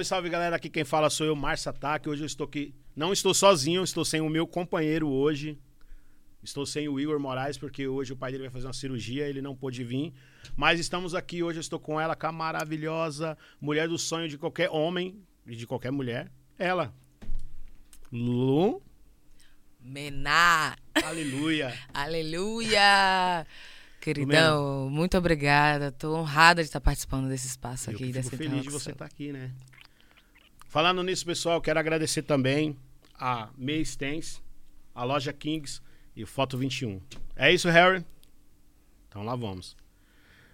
Salve, salve galera, aqui quem fala sou eu, Márcio Ataque. Hoje eu estou aqui, não estou sozinho, estou sem o meu companheiro hoje. Estou sem o Igor Moraes, porque hoje o pai dele vai fazer uma cirurgia, ele não pôde vir. Mas estamos aqui, hoje eu estou com ela, com a maravilhosa mulher do sonho de qualquer homem e de qualquer mulher. Ela. Lu. Mená. Aleluia. Aleluia. Queridão, muito obrigada. Estou honrada de estar participando desse espaço Eu aqui. dessa fico feliz de você estar aqui, né? Falando nisso, pessoal, quero agradecer também a May Stens, a loja Kings e o Foto 21. É isso, Harry? Então lá vamos.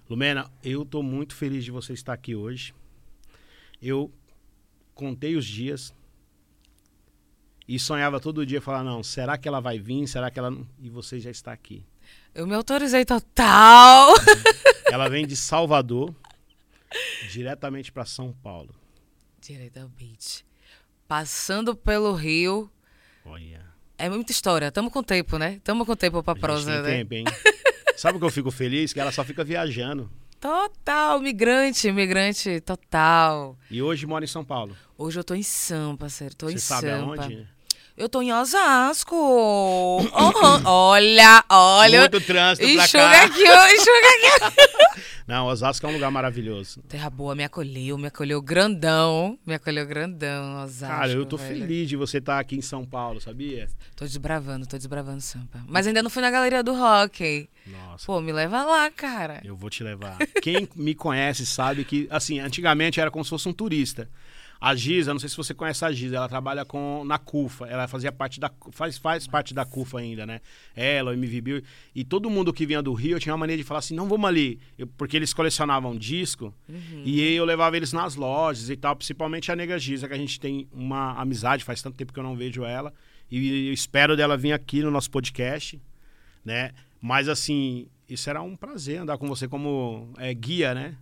Lumena, eu tô muito feliz de você estar aqui hoje. Eu contei os dias e sonhava todo dia falar, não, será que ela vai vir? Será que ela não? E você já está aqui. Eu me autorizei total. Ela vem de Salvador diretamente para São Paulo. Diretamente. Passando pelo Rio. Olha. É muita história. Tamo com tempo, né? Tamo com tempo pra A prosa, tem né? tempo, hein? Sabe o que eu fico feliz? Que ela só fica viajando. Total, migrante, migrante, total. E hoje mora em São Paulo. Hoje eu tô em Sampa, parceiro. Tô Você em sabe Sampa. aonde? Eu tô em Osasco. Aham. Olha, olha. Muito trânsito pra Enxuga cá. aqui, ó, enxuga aqui. Não, Osasco é um lugar maravilhoso. Terra Boa me acolheu, me acolheu grandão. Me acolheu grandão, Osasco. Cara, eu tô velho. feliz de você estar aqui em São Paulo, sabia? Tô desbravando, tô desbravando Sampa. Mas ainda não fui na galeria do rock. Nossa, Pô, me leva lá, cara. eu vou te levar. Quem me conhece sabe que, assim, antigamente era como se fosse um turista. A Giza, não sei se você conhece a Giza, ela trabalha com na CUFA, ela fazia parte da faz, faz parte da CUFA ainda, né? Ela, o MV Bill, e todo mundo que vinha do Rio tinha uma mania de falar assim: "Não vamos ali", Eu- porque eles colecionavam disco, e eu levava eles nas lojas e tal, principalmente a Nega Giza, que a gente tem uma amizade, faz tanto tempo que eu não vejo ela, e eu espero dela vir aqui no nosso podcast, né? Mas assim, isso era um prazer andar com você como é, guia, né?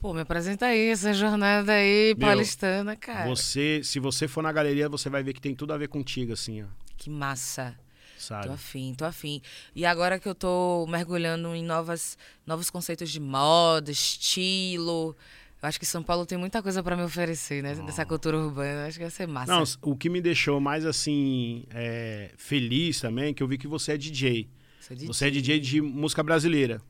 Pô, me apresenta aí essa jornada aí, Meu, paulistana, cara. Você, se você for na galeria, você vai ver que tem tudo a ver contigo, assim, ó. Que massa. Sabe? Tô afim, tô afim. E agora que eu tô mergulhando em novas, novos conceitos de moda, estilo. Eu acho que São Paulo tem muita coisa pra me oferecer, né? Dessa cultura urbana. Acho que vai ser massa. Não, o que me deixou mais, assim, é, feliz também, é que eu vi que você é DJ. Sou DJ. Você é DJ de música brasileira.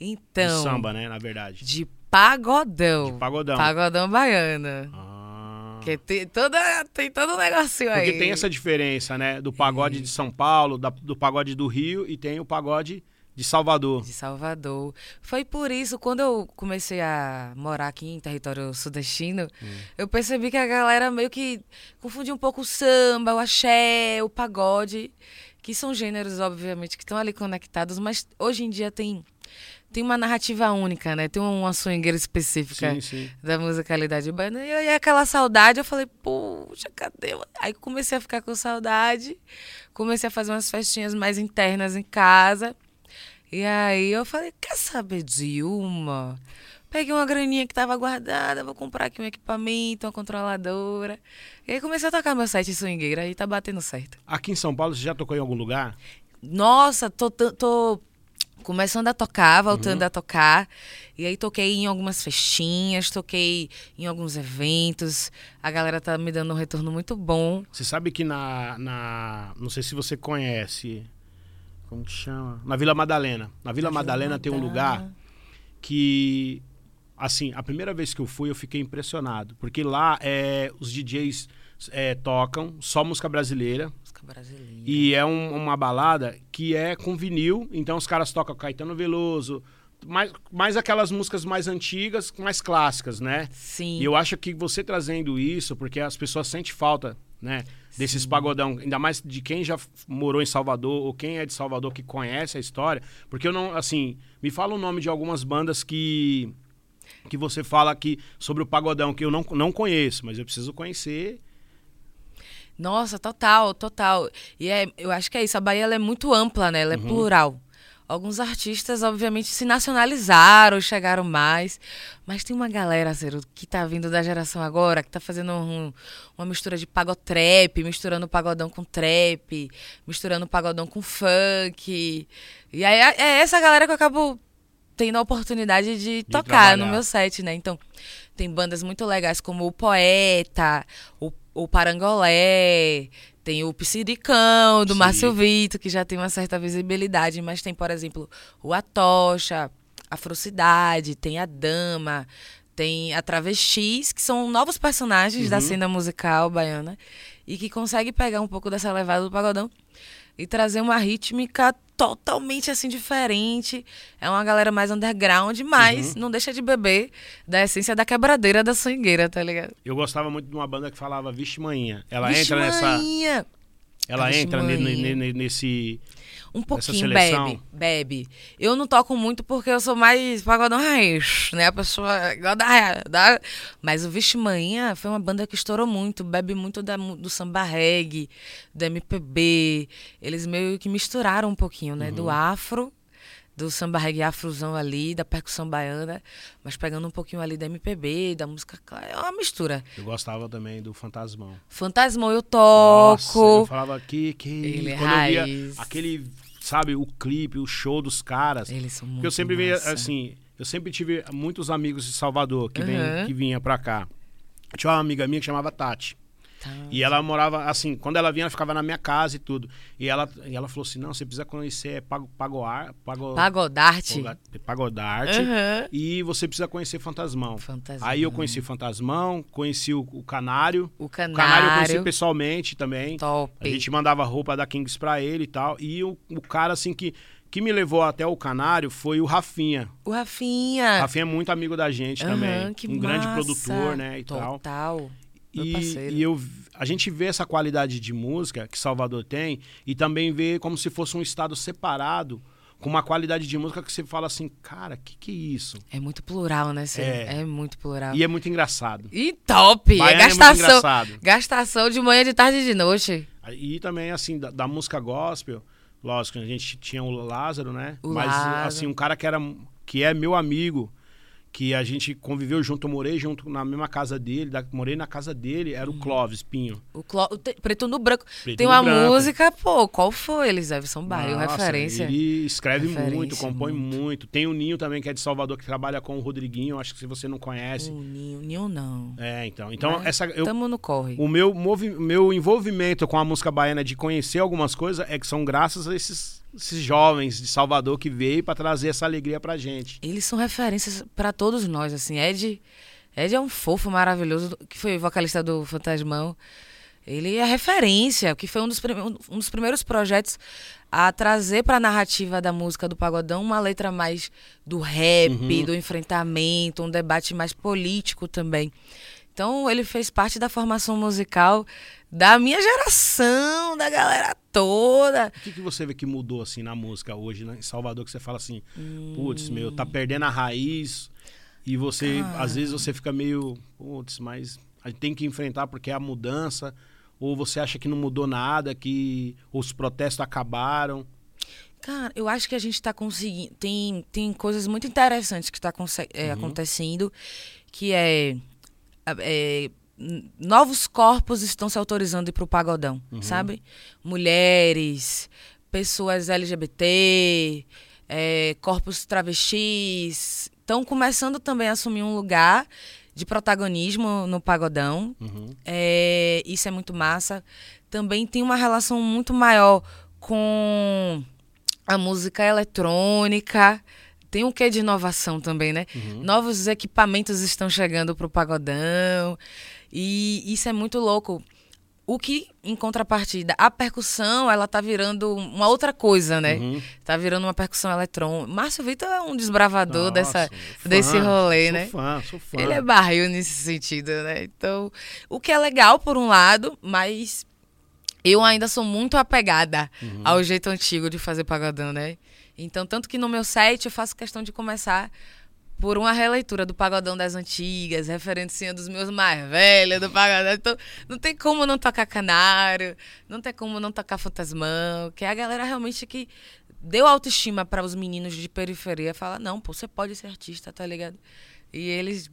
Então, de samba, né, na verdade. de pagodão. De pagodão. Pagodão baiana. Ah. Que tem, toda, tem todo um negocinho aí. Porque tem essa diferença, né? Do pagode de São Paulo, da- do pagode do Rio e tem o pagode de Salvador. De Salvador. Foi por isso, quando eu comecei a morar aqui em território sudestino, eu percebi que a galera meio que confundia um pouco o samba, o axé, o pagode, que são gêneros, obviamente, que estão ali conectados, mas hoje em dia tem, tem uma narrativa única, né? Tem uma swingueira específica Sim, sim. da musicalidade. E aí aquela saudade, eu falei, puxa, cadê? Aí comecei a ficar com saudade, comecei a fazer umas festinhas mais internas em casa. E aí eu falei, quer saber de uma? Peguei uma graninha que tava guardada, vou comprar aqui um equipamento, uma controladora. E aí comecei a tocar meu set swingueira e tá batendo certo. Aqui em São Paulo, você já tocou em algum lugar? Nossa, tô, tô, tô começando a tocar, voltando a tocar. E aí toquei em algumas festinhas, toquei em alguns eventos. A galera tá me dando um retorno muito bom. Você sabe que na, na. Não sei se você conhece. Como que chama? Na Vila Madalena. Na Vila Madalena tem um lugar que. Assim, a primeira vez que eu fui, eu fiquei impressionado. Porque lá é, os DJs é, tocam só música brasileira. Música brasileira. E é um- uma balada que é com vinil. Então os caras tocam Caetano Veloso. Mais, mais aquelas músicas mais antigas, mais clássicas, né? Sim. E eu acho que você trazendo isso, porque as pessoas sentem falta, né? Desses pagodão, ainda mais de quem já morou em Salvador ou quem é de Salvador que conhece a história. Porque eu não, assim, me fala o nome de algumas bandas que que você fala aqui sobre o pagodão, que eu não, não conheço, mas eu preciso conhecer. Nossa, total, total. E é, eu acho que é isso. A Bahia é muito ampla, né? Ela é plural. Alguns artistas, obviamente, se nacionalizaram, chegaram mais. Mas tem uma galera, Ciro, que tá vindo da geração agora, que tá fazendo um- uma mistura de pagotrap, misturando pagodão com trap, misturando pagodão com funk. E aí é essa galera que eu acabo tendo a oportunidade de, tocar trabalhar. no meu set, né? Então, Tem bandas muito legais como o Poeta, o, o Parangolé, tem o Psiricão, do Sim. Márcio Vito, que já tem uma certa visibilidade, mas tem, por exemplo, o Atocha, a Afrocidade, tem a Dama, tem a Travestis, que são novos personagens da Uhum. cena musical baiana e que consegue pegar um pouco dessa levada do pagodão e trazer uma rítmica totalmente assim diferente. É uma galera mais underground, mas Uhum. não deixa de beber da essência da quebradeira da swingueira, tá ligado? Eu gostava muito de uma banda que falava Vixe Manhinha. Ela Vixe, entra nessa. manhinha! Ela Vixe, entra manhinha. ne- nesse. Um pouquinho, bebe, bebe. Eu não toco muito porque eu sou mais pagodão raiz, né? A pessoa igual da. Mas o Vixe Manhã foi uma banda que estourou muito, bebe muito da do samba reggae, do MPB. Eles meio que misturaram um pouquinho, né? Uhum. Do afro, do samba reggae afrozão ali, da percussão baiana, mas pegando um pouquinho ali da MPB, da música. É uma mistura. Eu gostava também do Fantasmão. Fantasmão eu Nossa, toco. eu falava que. que Ele é quando eu via raiz. aquele, sabe, o clipe, o show dos caras. Eles são muito eu sempre via, assim, eu sempre tive muitos amigos de Salvador que, vem, Uhum. que vinha pra cá. Tinha uma amiga minha que chamava Tati. Tá. E ela morava, assim, quando ela vinha, ela ficava na minha casa e tudo. E ela, e ela falou assim: não, você precisa conhecer Pago, Pagoar, Pago, Pagodarte. Pago- Pagodarte. Aham. E você precisa conhecer Fantasmão. Fantasmão. Aí eu conheci Fantasmão, conheci o, o Canário. O O Canário eu conheci canário. pessoalmente também. Top. A gente mandava roupa da Kings pra ele e tal. E o, o cara, assim, que, que me levou até o Canário foi o Rafinha. O O Rafinha. Rafinha é muito amigo da gente Aham, também. que um grande massa. produtor, né, e tal. Total. Meu E, e eu, a gente vê essa qualidade de música que Salvador tem e também vê como se fosse um estado separado, com uma qualidade de música que você fala assim, cara, que que é isso? É muito plural, né, Cê? É. É. muito plural. E é muito engraçado. E top! Baiano é é gastação. engraçado. gastação de manhã, de tarde e de noite. E também, assim, da, da música gospel, lógico, a gente tinha o Lázaro, né? O Mas, Lázaro. assim, um cara que era que é meu amigo, que a gente conviveu junto, eu morei junto na mesma casa dele, da- morei na casa dele, era o Uhum. Clóvis Pinho. O, clo... o te- Preto no Branco. Preto Tem uma Branco. música, pô, qual foi? Bairro, Nossa, referência. Ele escreve Referência muito, compõe muito. muito. Tem o Ninho também, que é de Salvador, que trabalha com o Rodriguinho, acho que se você não conhece. O Ninho, Ninho não. É, então. Então, Mas essa, eu, Tamo no corre. o meu, movi, meu envolvimento com a música baiana de conhecer algumas coisas é que são graças a esses, esses jovens de Salvador que veio para trazer essa alegria pra gente. Eles são referências pra todos nós, assim. Ed, Ed é um fofo maravilhoso, que foi vocalista do Fantasmão. Ele é referência, que foi um dos, um dos primeiros projetos a trazer pra narrativa da música do pagodão uma letra mais do rap, Uhum. do enfrentamento, um debate mais político também. Então ele fez parte da formação musical da minha geração, da galera toda. O que, que você vê que mudou assim na música hoje, né, em Salvador, que você fala assim, putz, meu, tá perdendo a raiz e você, Cara. às vezes você fica meio, putz, mas a gente tem que enfrentar porque é a mudança, ou você acha que não mudou nada, que os protestos acabaram. Cara, eu acho que a gente tá conseguindo. Tem, tem coisas muito interessantes que tá conse- é, Uhum. acontecendo, que é, é, Novos corpos estão se autorizando a ir pro pagodão, Uhum. sabe? Mulheres, pessoas LGBT, é, corpos travestis, estão começando também a assumir um lugar de protagonismo no pagodão. Uhum. É, isso é muito massa. Também tem uma relação muito maior com a música eletrônica. Tem um quê de inovação também, né? Uhum. Novos equipamentos estão chegando pro pagodão. E isso é muito louco. O que, em contrapartida, a percussão, ela tá virando uma outra coisa, né? Uhum. Tá virando uma percussão eletrônica. Márcio Vitor é um desbravador Nossa, dessa, fã, desse rolê, sou né? Fã, sou fã. Ele é barril nesse sentido, né? Então, o que é legal por um lado, mas eu ainda sou muito apegada Uhum. ao jeito antigo de fazer pagodão, né? Então, tanto que no meu site eu faço questão de começar por uma releitura do pagodão das antigas, referenciando dos meus mais velhos do pagodão. Então, não tem como não tocar canário, não tem como não tocar fantasmão, que é a galera realmente que deu autoestima para os meninos de periferia. Fala, não, pô, você pode ser artista, tá ligado? E eles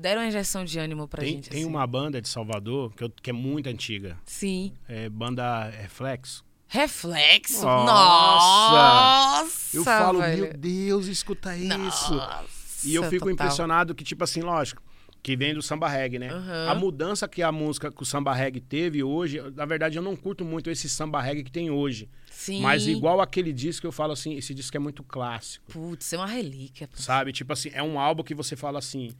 deram uma injeção de ânimo pra Tem, gente. tem assim. uma banda de Salvador que, eu- que é muito antiga. Sim. É banda Reflexo. Reflexo. Nossa! Nossa! Eu falo, velho. meu Deus, escuta isso. Nossa, E eu fico total. impressionado que, tipo assim, lógico, Que vem do samba reggae, né? Uhum. A mudança que a música, que o samba reggae teve hoje, na verdade eu não curto muito esse samba reggae que tem hoje. Sim. Mas igual aquele disco, eu falo assim, esse disco é muito clássico. Putz, é uma relíquia. pô. Sabe? Tipo assim, é um álbum que você fala assim,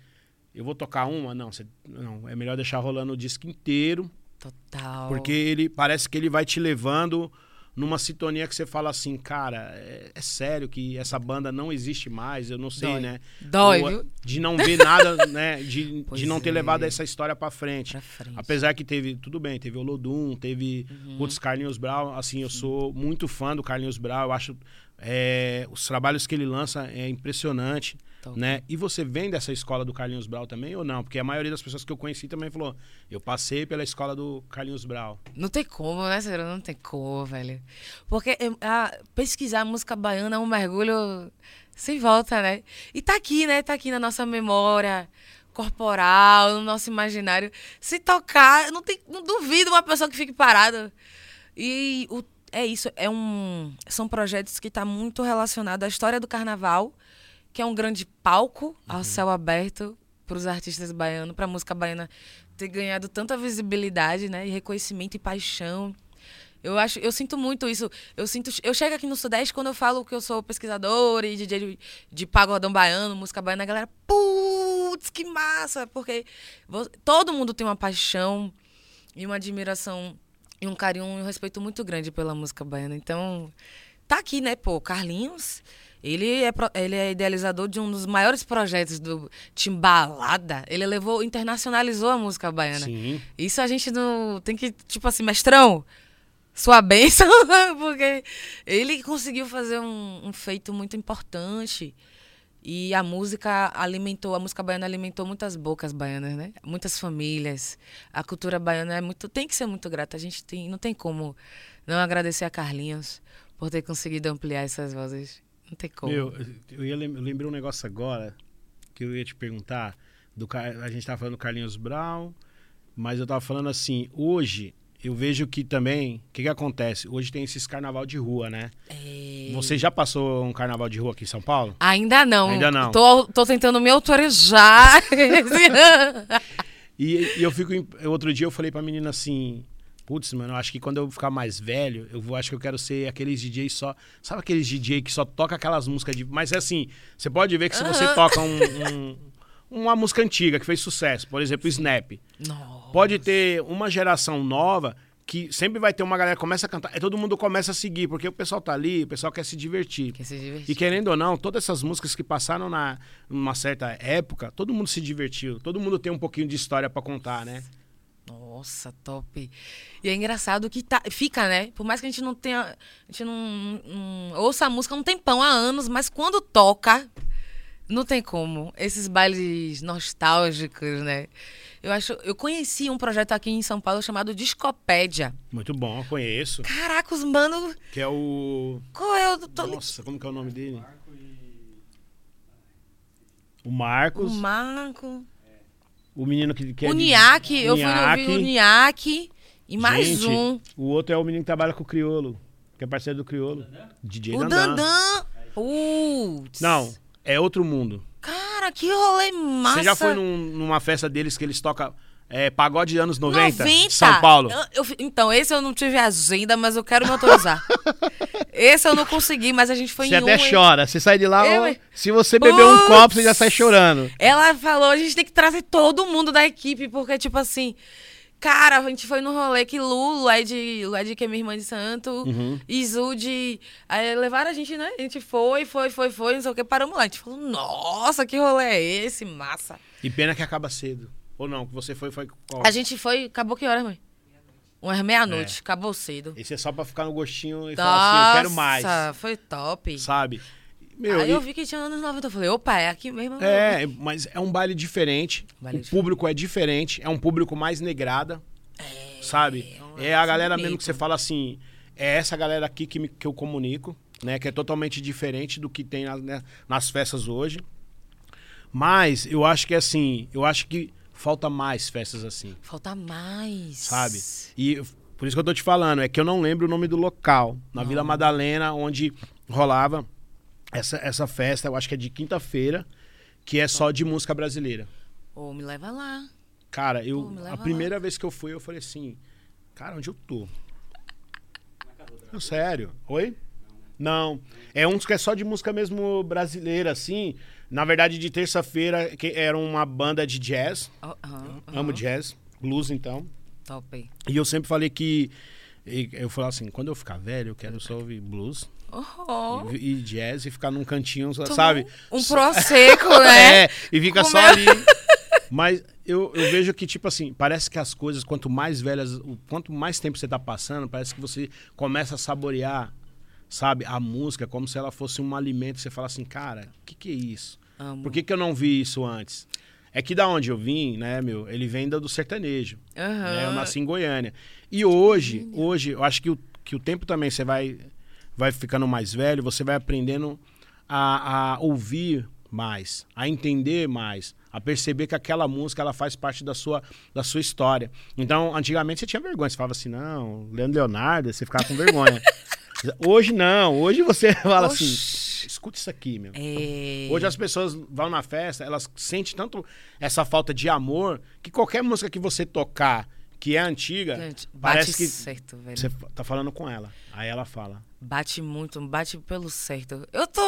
eu vou tocar uma? Não, você, não é melhor deixar rolando o disco inteiro, Total. porque ele parece que ele vai te levando numa sintonia que você fala assim, cara, é, é sério que essa banda não existe mais, eu não sei, Dói. né? Dói, Ou, viu? De não ver nada, né? De, Pois de não ter é. levado essa história pra frente. Pra frente. Apesar que teve, tudo bem, teve o Lodum, teve Uhum. outros Carlinhos Brown, assim, eu sou muito fã do Carlinhos Brown, eu acho é, os trabalhos que ele lança é impressionante, Né? E você vem dessa escola do Carlinhos Brown também ou não? Porque a maioria das pessoas que eu conheci também falou, eu passei pela escola do Carlinhos Brown. Não tem como, né, Ciro? Não tem como, velho. Porque é, a- pesquisar música baiana é um mergulho sem volta, né? E tá aqui, né? Tá aqui na nossa memória corporal, no nosso imaginário. Se tocar, não, tem, não duvido uma pessoa que fique parada. E o- é isso, é um, são projetos que estão muito relacionados à história do carnaval, que é um grande palco ao céu aberto para os artistas baianos, para a música baiana ter ganhado tanta visibilidade, né, e reconhecimento e paixão. Eu acho, eu sinto muito isso. Eu sinto, eu chego aqui no Sudeste quando eu falo que eu sou pesquisadora e DJ de, de pagodão baiano, música baiana, a galera, putz, que massa, porque todo mundo tem uma paixão e uma admiração e um carinho e um respeito muito grande pela música baiana. Então, tá aqui, né, pô, Carlinhos, ele é, ele é idealizador de um dos maiores projetos do Timbalada. Ele levou, internacionalizou a música baiana. Sim. Isso a gente não tem que, tipo assim, mestrão, sua bênção, porque ele conseguiu fazer um, um feito muito importante. E a música alimentou, a música baiana alimentou muitas bocas baianas, né? Muitas famílias. A cultura baiana é muito, tem que ser muito grata. A gente tem, não tem como não agradecer a Carlinhos por ter conseguido ampliar essas vozes. Não tem como. Meu, eu, ia lem- eu lembrei um negócio agora que eu ia te perguntar. Do, a gente tava falando do Carlinhos Brown, mas eu tava falando assim, hoje eu vejo que também, o que, que acontece? Hoje tem esses carnaval de rua, né? É... Você já passou um carnaval de rua aqui em São Paulo? Ainda não. Ainda não. Tô, tô tentando me ano. E, e eu fico. Outro dia eu falei pra menina assim. Putz, mano, eu acho que quando eu ficar mais velho, eu vou, acho que eu quero ser aqueles DJ só. Sabe aqueles DJ que só toca aquelas músicas de. Mas é assim, você pode ver que se você toca um- um- uma música antiga que fez sucesso, por exemplo, Snap. Nossa. Pode ter uma geração nova que sempre vai ter uma galera que começa a cantar. E todo mundo começa a seguir, porque o pessoal tá ali, o pessoal quer se divertir. Quer se divertir. E querendo ou não, todas essas músicas que passaram na numa certa época, todo mundo se divertiu. Todo mundo tem um pouquinho de história pra contar, né? Nossa, top. E é engraçado que tá, fica, né? Por mais que a gente não tenha. A gente não, não ouça a música há um tempão, há anos, mas quando toca, não tem como. Esses bailes nostálgicos, né? Eu acho. Eu conheci um projeto aqui em São Paulo chamado Discopédia. Muito bom, conheço. Caraca, os mano. Que é o. Qual é o. Tô, Nossa, como que é o nome dele? O o Marcos. Marco. O menino que, que é o de- Niak. Eu fui ouvir o Niak. E mais Gente, um. O outro é o menino que trabalha com o Criolo. Que é parceiro do Criolo. DJ O Dandan. Dandan. Putz. Não, é outro mundo. Cara, que rolê massa. Você já foi num- numa festa deles que eles tocam é, pagode anos 90? 90? São Paulo. Eu- eu então, esse eu não tive agenda, mas eu quero me autorizar. esse eu não consegui, mas a gente foi Você em até um. e- chora. Você sai de lá, Eu, se você beber um copo, você já sai chorando. Ela falou, a gente tem que trazer todo mundo da equipe, porque, tipo assim. Cara, a gente foi no rolê que Lulu, Ed, o Ed que é minha irmã de santo, Uhum. e Zude, aí levaram a gente, né? A gente foi, foi, foi, foi, não sei o que, paramos lá. A gente falou, nossa, que rolê é esse? Massa. E pena que acaba cedo. Ou não, que você foi, foi qual? A gente foi, acabou que horas, mãe? Umas meia-noite, acabou cedo. Esse é só pra ficar no gostinho e falar assim, eu quero mais. Nossa, foi top. Sabe? Meu, Aí e- eu vi que tinha anos 90, eu falei, opa, é aqui mesmo. É, mas é um baile diferente. Baile o diferente. público é diferente. É um público mais negrada. sabe? um É a galera mesmo que você fala assim. É essa galera aqui que, me- que eu comunico, né? Que é totalmente diferente do que tem na- né, nas festas hoje. Mas eu acho que assim, eu acho que falta mais festas assim, Falta mais. sabe? E por isso que eu tô te falando, é que eu não lembro o nome do local. Na Vila Madalena, onde rolava essa, essa festa, eu acho que é de quinta-feira, que é só de música brasileira. Ou me leva lá. Cara, eu leva a lá. primeira vez que eu fui, eu falei assim, cara, onde eu tô? Não, sério. Oi? Não. É um que é só de música mesmo brasileira, assim. Na verdade, de terça-feira, que era uma banda de jazz. Ó, aham, Amo aham. jazz, blues, então. Top. E eu sempre falei que. Eu falava assim, quando eu ficar velho, eu quero só ouvir blues Oh, e, e jazz e ficar num cantinho, Tomou sabe? Um prosecco, né? É, e fica só Comeu. ali. Mas eu, eu vejo que, tipo assim, parece que as coisas, quanto mais velhas, quanto mais tempo você tá passando, parece que você começa a saborear, sabe, a música como se ela fosse um alimento. Você fala assim, cara, o que, que é isso? Amo. Por que, que eu não vi isso antes? É que da onde eu vim, né, meu, ele vem do sertanejo. Aham. né? Eu nasci em Goiânia. E hoje, hoje, eu acho que o, que o tempo também você vai, vai ficando mais velho, você vai aprendendo a, a ouvir mais, a entender mais, a perceber que aquela música ela faz parte da sua, da sua história. Então, antigamente você tinha vergonha, você falava assim, não, Leandro Leonardo, você ficava com vergonha. hoje não, hoje você fala Oxi. assim, escuta isso aqui, meu. É... Hoje as pessoas vão na festa, elas sentem tanto essa falta de amor que qualquer música que você tocar que é antiga, Gente, parece que certo, velho. você tá falando com ela. Aí ela fala. Bate muito, bate pelo certo. Eu tô.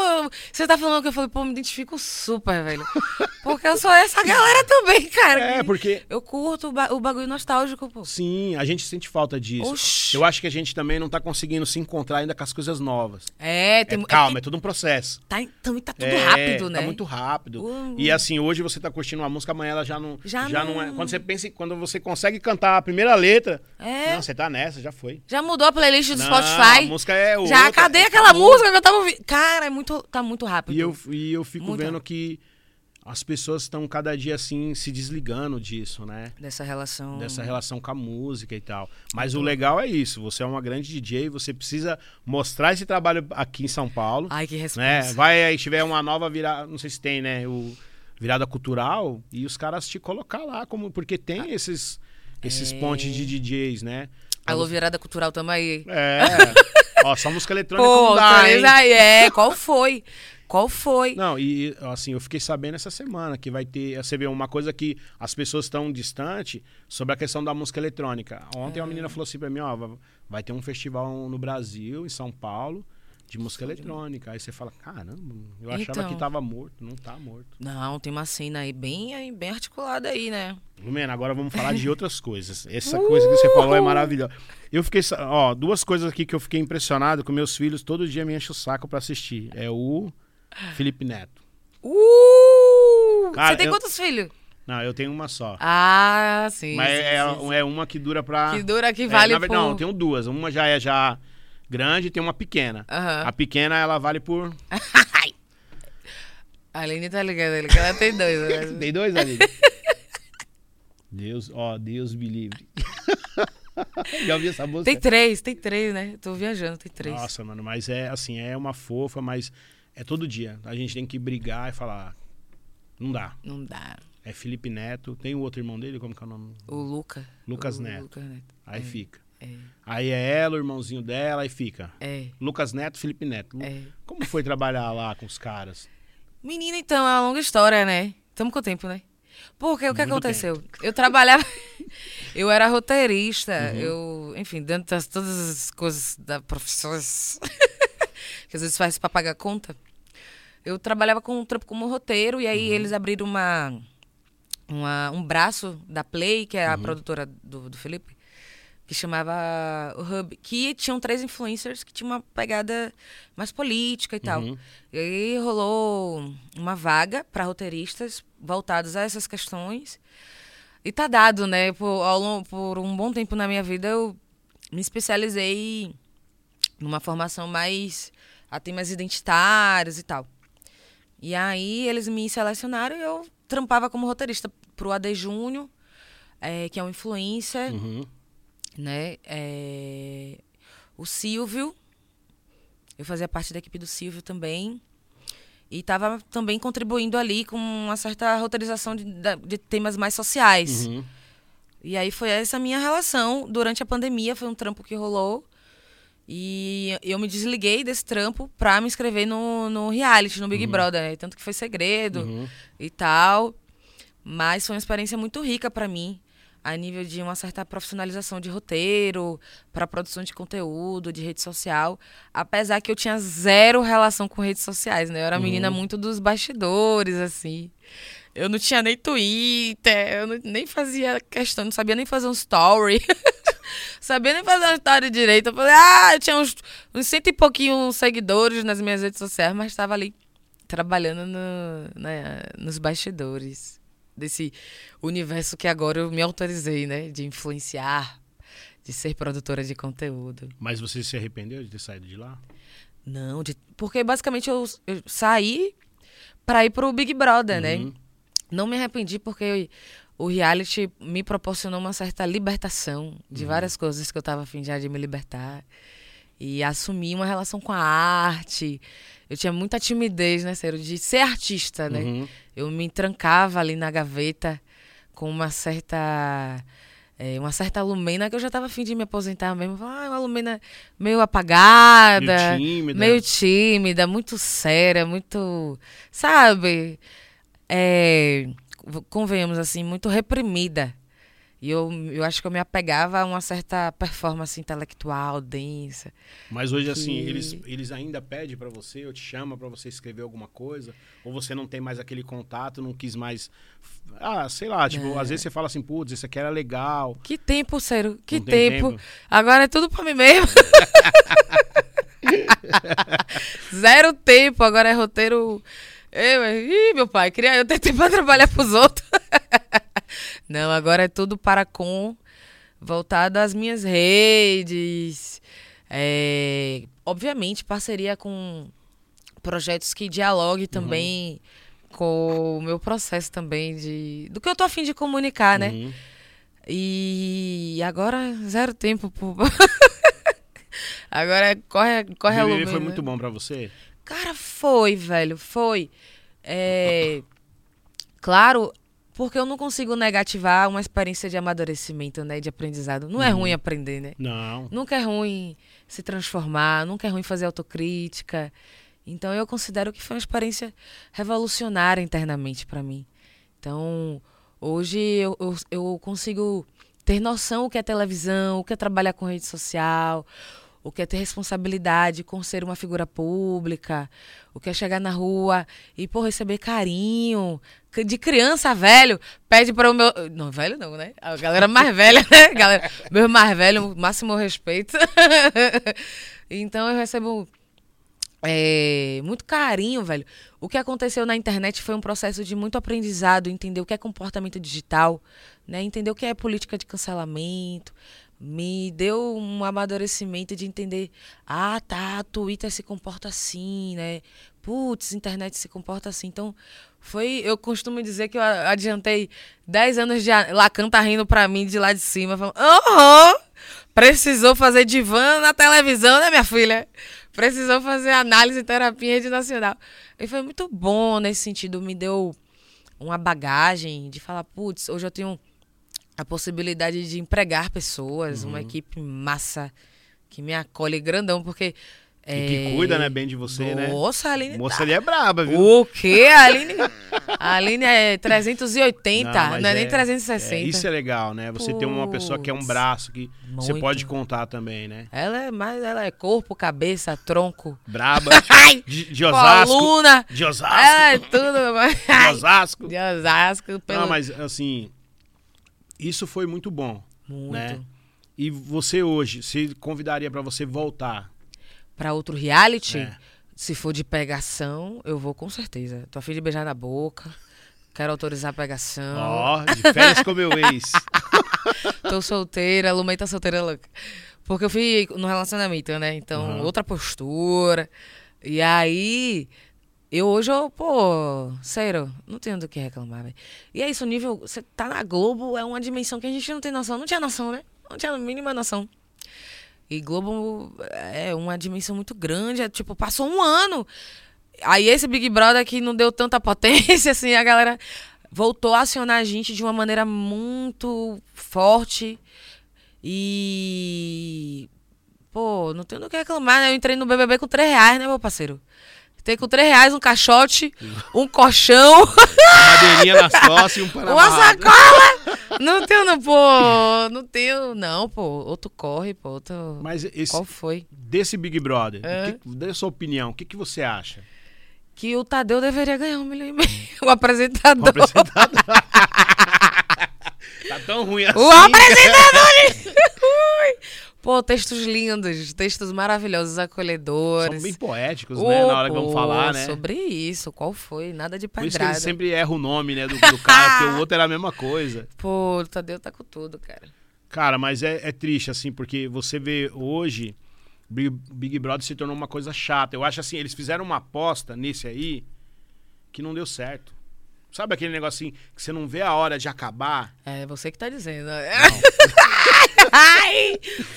Você tá falando que eu falei, pô, me identifico super, velho. Porque eu sou essa galera também, cara. É, porque Eu curto o, ba- o bagulho nostálgico, pô. sim, a gente sente falta disso. Oxi. Eu acho que a gente também não tá conseguindo se encontrar ainda com as coisas novas. É, tem É, calma, é é tudo um processo. tá, também tá tudo É, rápido, né? Tá muito rápido. Uh. E assim, hoje você tá curtindo uma música, amanhã ela já não. Já não... é. não- Quando você pensa, em- quando você consegue cantar a primeira letra, É. não, você tá nessa, já foi. Já mudou a playlist do Não, Spotify? A música é outra. Já, cadê é aquela música que eu tava ouvindo? Cara, é muito, tá muito rápido. E eu, e eu fico Muito vendo rápido. que as pessoas estão cada dia assim se desligando disso, né? Dessa relação. Dessa relação com a música e tal. Mas o legal é isso, você é uma grande DJ, você precisa mostrar esse trabalho aqui em São Paulo, Ai, que resposta. né? Vai aí tiver uma nova virada, não sei se tem, né, o virada cultural e os caras te colocar lá como porque tem esses esses É. pontes de DJs, né? Alô, virada cultural, tamo aí. É. Ó, só música eletrônica Pô, não dá, hein? autoriza aí. É, qual foi? Qual foi? Não, e assim, eu fiquei sabendo essa semana que vai ter. Você vê uma coisa que as pessoas estão distante sobre a questão da música eletrônica. Ontem É. uma menina falou assim pra mim, ó, vai ter um festival no Brasil, em São Paulo, de música eletrônica. Aí você fala, caramba, eu achava Então. que tava morto, não tá morto. Não, tem uma cena aí bem, aí, bem articulada aí, né? Lumena, agora vamos falar de outras coisas. Essa coisa que você falou é maravilhosa. Eu fiquei, ó, duas coisas aqui que eu fiquei impressionado com meus filhos, todo dia me enche o saco pra assistir. É o Felipe Neto. Uh! Cara, Você tem eu- quantos filhos? Não, eu tenho uma só. Ah, sim. Mas sim, é, sim, sim. é uma que dura pra. Que dura que É, vale na verdade, por... Não, eu tenho duas. Uma já é já grande e tem uma pequena. Aham. A pequena, ela vale por. A Aline tá ligada que ela tem dois. né? Tem dois ali. Deus, ó, Deus me livre. já ouvi essa música? Tem três, tem três, né? Tô viajando, tem três. Nossa, mano, mas é assim, é uma fofa, mas é todo dia. A gente tem que brigar e falar. Não dá. Não dá. É Felipe Neto. Tem o outro irmão dele, como que é o nome? O Luca. Lucas o Neto. Lucas Neto. Aí é, fica. É, Aí é ela, o irmãozinho dela, aí fica. é, Lucas Neto, Felipe Neto. é. Como foi trabalhar lá com os caras? Menina, então, é uma longa história, né? Tamo com o tempo, né? Porque o que Muito aconteceu? Eu trabalhava. eu era roteirista, Uhum. eu, enfim, dentro das todas as coisas da profissão que às vezes faz pra pagar conta. Eu trabalhava com um trampo como roteiro, e aí Uhum. eles abriram uma, uma, um braço da Play, que é Uhum. a produtora do, do Felipe, que chamava o Hub, que tinham três influencers que tinham uma pegada mais política e tal. Uhum. E aí rolou uma vaga para roteiristas voltados a essas questões. E tá dado, né? Por, ao por um bom tempo na minha vida, eu me especializei numa formação mais a temas identitários e tal. E aí eles me selecionaram e eu trampava como roteirista pro AD Júnior, eh, que é um influencer, Uhum. Né? É, O Silvio, eu fazia parte da equipe do Silvio também. E estava também contribuindo ali com uma certa roteirização de, de temas mais sociais. Uhum. E aí foi essa minha relação durante a pandemia, foi um trampo que rolou. E eu me desliguei desse trampo pra me inscrever no, no reality, no Big Brother. né? Tanto que foi segredo Uhum. e tal. Mas foi uma experiência muito rica para mim, a nível de uma certa profissionalização de roteiro, para produção de conteúdo, de rede social, apesar que eu tinha zero relação com redes sociais, né? Eu era uhum. menina muito dos bastidores, assim. Eu não tinha nem Twitter, eu não, nem fazia questão, não sabia nem fazer um story. sabia nem fazer uma história direito. Eu falei, ah, eu tinha uns, uns cento e pouquinho seguidores nas minhas redes sociais, mas estava ali trabalhando no, né, nos bastidores desse universo que agora eu me autorizei, né? De influenciar, de ser produtora de conteúdo. Mas você se arrependeu de ter saído de lá? Não, de, porque basicamente eu, eu saí para ir pro Big Brother, né? uhum. né? Não me arrependi porque o reality me proporcionou uma certa libertação de uhum. várias coisas que eu estava afim de me libertar. E assumir uma relação com a arte. Eu tinha muita timidez, né, Sério, de ser artista, né? Uhum. Eu me trancava ali na gaveta com uma certa. É, uma certa alumena que eu já estava afim de me aposentar mesmo. Ah, uma alumena meio apagada, meio tímida. meio tímida, muito séria, muito. Sabe? é, convenhamos assim, muito reprimida. E eu, eu acho que eu me apegava a uma certa performance intelectual densa. Mas hoje, assim, que... assim, eles, eles ainda pedem para você, ou te chamam para você escrever alguma coisa? Ou você não tem mais aquele contato, não quis mais. Ah, sei lá, tipo, é. às vezes você fala assim, putz, isso aqui era legal. Que tempo, sério, que tempo. tempo. Agora é tudo para mim mesmo. Zero tempo, agora é roteiro eu, ih, meu pai, queria eu ter tempo para trabalhar pros outros. Não, agora é tudo para com voltado às minhas redes. É, obviamente, parceria com projetos que dialoguem também uhum. com o meu processo também de do que eu tô afim de comunicar, né? Uhum. E agora zero tempo agora corre corre a lume, foi né? muito bom para você? Cara, foi, velho, foi. É, claro, porque eu não consigo negativar uma experiência de amadurecimento, né, de aprendizado. Não é uhum. ruim aprender, né? Não. Nunca é ruim se transformar, nunca é ruim fazer autocrítica. Então eu considero que foi uma experiência revolucionária internamente para mim. Então, hoje eu, eu, eu consigo ter noção o que é televisão, o que é trabalhar com rede social, o que é ter responsabilidade com ser uma figura pública, o que é chegar na rua e, pô, receber carinho. De criança velho, pede para o meu. Não, velho não, né? A galera mais velha, né? Galera, meu mais velho, máximo respeito. então eu recebo é, muito carinho, velho. O que aconteceu na internet foi um processo de muito aprendizado, entender o que é comportamento digital, né? Entender o que é política de cancelamento, me deu um amadurecimento de entender, ah, tá, Twitter se comporta assim, né? Putz, internet se comporta assim. Então, foi, eu costumo dizer que eu adiantei 10 anos de Lacan tá rindo pra mim de lá de cima, falando, aham, precisou fazer divã na televisão, né, minha filha? Precisou fazer análise, terapia em rede nacional. E foi muito bom nesse sentido, me deu uma bagagem de falar, putz, hoje eu tenho a possibilidade de empregar pessoas, uhum. uma equipe massa que me acolhe grandão, porque. E que é... cuida, né, bem de você, né? Nossa, a Aline. Moça tá... ali é braba, viu? O quê? A Aline. a Aline é 380, não, não é, é, nem 360. É, isso é legal, né? Você Puts, tem uma pessoa que é um braço que muito. você pode contar também, né? Ela é mais, ela é corpo, cabeça, tronco. Braba. de, de Osasco. Coluna. De Osasco. Ela é tudo. de Osasco. De Osasco. Pelo... Não, mas assim, isso foi muito bom. Muito. Né? E você hoje, se convidaria para você voltar? Para outro reality? É. Se for de pegação, eu vou com certeza. Tô afim de beijar na boca. Quero autorizar a pegação. Ó, oh, de férias com meu ex. Tô solteira, a Lumei tá solteira louca. Porque eu fui no relacionamento, né? Então, uhum. outra postura. E aí, eu hoje, eu, pô, sério, não tenho do que reclamar, velho. E é isso, o nível. Você tá na Globo, é uma dimensão que a gente não tem noção. Não tinha noção, né? Não tinha a mínima noção. E Globo é uma dimensão muito grande. É, tipo, passou um ano. Aí esse Big Brother que não deu tanta potência, assim, a galera voltou a acionar a gente de uma maneira muito forte. E. Pô, não tenho do que reclamar, né? Eu entrei no BBB com 3 reais, né, meu parceiro? Tem com 3 reais um caixote, um colchão, Uma madeirinha nas costas e um pano uma sacola. Não tenho, não, pô. Não tenho, não, pô. Outro corre, pô. Outro... Mas esse, Qual foi? desse Big Brother, É. que- dê a sua opinião, o que, que você acha? Que o Tadeu deveria ganhar um milhão e meio. O apresentador. O apresentador. tá tão ruim assim. O apresentador! Pô, textos lindos, textos maravilhosos, acolhedores. São bem poéticos, Ô, né? Na hora que vamos falar, né? Sobre isso, qual foi? Nada de Por isso que pedrada. ele sempre erra o nome, né, do, do cara, porque o outro era a mesma coisa. Pô, o Tadeu tá com tudo, cara. Cara, mas é, é triste, assim, porque você vê hoje, Big, Big Brother se tornou uma coisa chata. Eu acho assim, eles fizeram uma aposta nesse aí que não deu certo. Sabe aquele negocinho que você não vê a hora de acabar? É você que tá dizendo. Ai!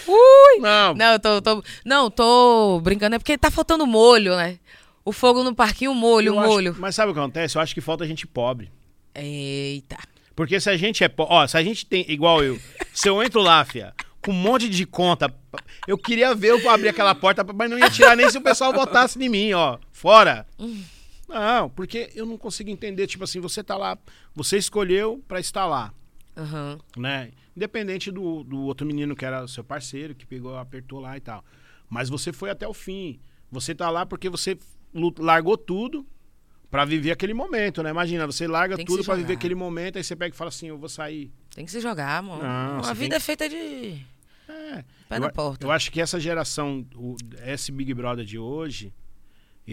Ui! Não, Não, eu tô, tô- Não, tô brincando, é porque tá faltando molho, né? O fogo no parquinho, molho, eu acho- molho. mas sabe o que acontece? Eu acho que falta gente pobre. Eita. Porque se a gente é pobre, ó, se a gente tem, igual eu, se eu entro lá, fia, com um monte de conta, eu queria ver eu abrir aquela porta, mas não ia tirar nem se o pessoal votasse em mim, ó, fora. Não, porque eu não consigo entender, tipo assim, você tá lá, você escolheu pra estar lá, Aham. né? Independente do, do outro menino que era seu parceiro, que pegou, apertou lá e tal. Mas você foi até o fim. Você tá lá porque você largou tudo pra viver aquele momento, né? Imagina, você larga que tudo pra viver aquele momento, aí você pega e fala assim, eu vou sair. Tem que se jogar, amor. Não, A vida tem é feita de É. pé eu, na porta. eu acho que essa geração, o, esse Big Brother de hoje,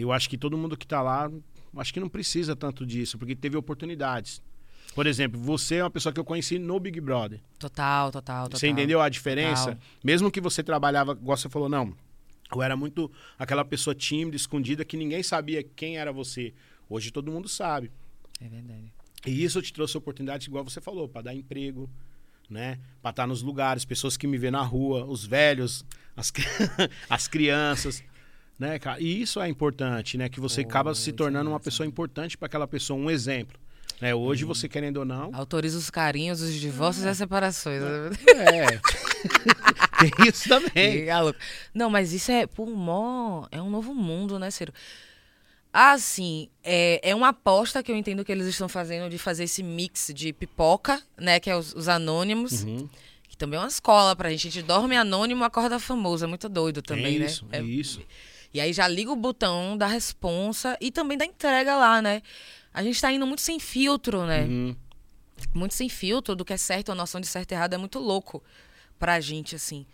eu acho que todo mundo que tá lá, acho que não precisa tanto disso, porque teve oportunidades. Por exemplo, você é uma pessoa que eu conheci no Big Brother. Total, total, total. Você entendeu a diferença? Total. Mesmo que você trabalhava, igual você falou, não. Eu era muito aquela pessoa tímida, escondida, que ninguém sabia quem era você. Hoje todo mundo sabe. É verdade. E isso te trouxe oportunidades, igual você falou, para dar emprego, né? Para estar nos lugares, pessoas que me vê na rua, os velhos, as, as crianças, né, cara? E isso é importante, né? Que você Pô, acaba se é tornando uma pessoa importante para aquela pessoa, um exemplo. Né? Hoje Uhum. você querendo ou não, Autoriza os carinhos, os divórcios e as separações. é. Tem isso também. Louco. Não, mas isso é, mó, é um novo mundo, né, Ciro? Assim, é, é uma aposta que eu entendo que eles estão fazendo de fazer esse mix de pipoca, né, que é os, os anônimos, Uhum. que também é uma escola pra gente. A gente dorme anônimo, acorda famoso, é muito doido também, é isso, né? é É- isso. E aí já liga o botão da responsa e também da entrega lá, né? A gente tá indo muito sem filtro, né? Uhum. muito sem filtro do que é certo, a noção de certo e errado é muito louco pra gente, assim.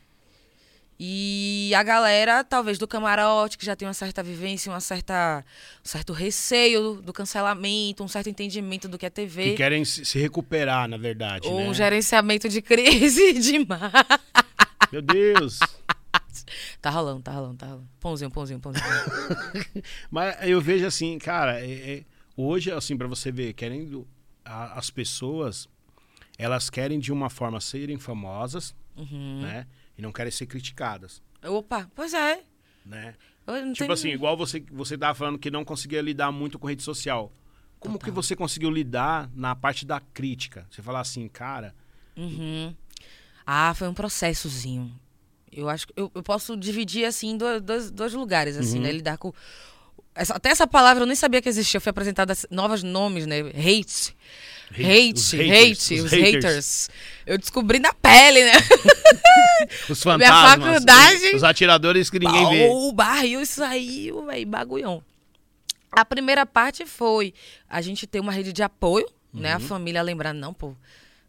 E a galera, talvez do camarote, que já tem uma certa vivência, uma certa, um certo receio do, cancelamento, um certo entendimento do que é Que TV, querem se se recuperar, na verdade, ou né? um gerenciamento de crise demais. Meu Deus. Tá rolando, tá rolando, tá rolando. Pãozinho, pãozinho, pãozinho. Mas eu vejo assim, cara, é- é- hoje, assim, pra você ver, querendo. a- as pessoas, elas querem de uma forma serem famosas, Uhum. né? E não querem ser criticadas, Opa, pois é. né? Tipo tenho- assim, igual você, você tava falando que não conseguia lidar muito com rede social. Como Total. que você conseguiu lidar na parte da crítica? Você falar assim, cara, Uhum. Ah, foi um processozinho. Eu acho que eu, eu posso dividir assim em dois, dois, lugares, assim, Uhum. né? Lidar com. essa- até essa palavra eu nem sabia que existia. Eu fui apresentada novos nomes, né? Hate. Hate, hate, haters, os, os haters. haters. Eu descobri na pele, né? os Minha fantasmas, faculdade- os, os atiradores que ninguém vê. O barril saiu, velho, bagulhão. A primeira parte foi a gente ter uma rede de apoio, né? A Uhum. família lembrar, não, pô.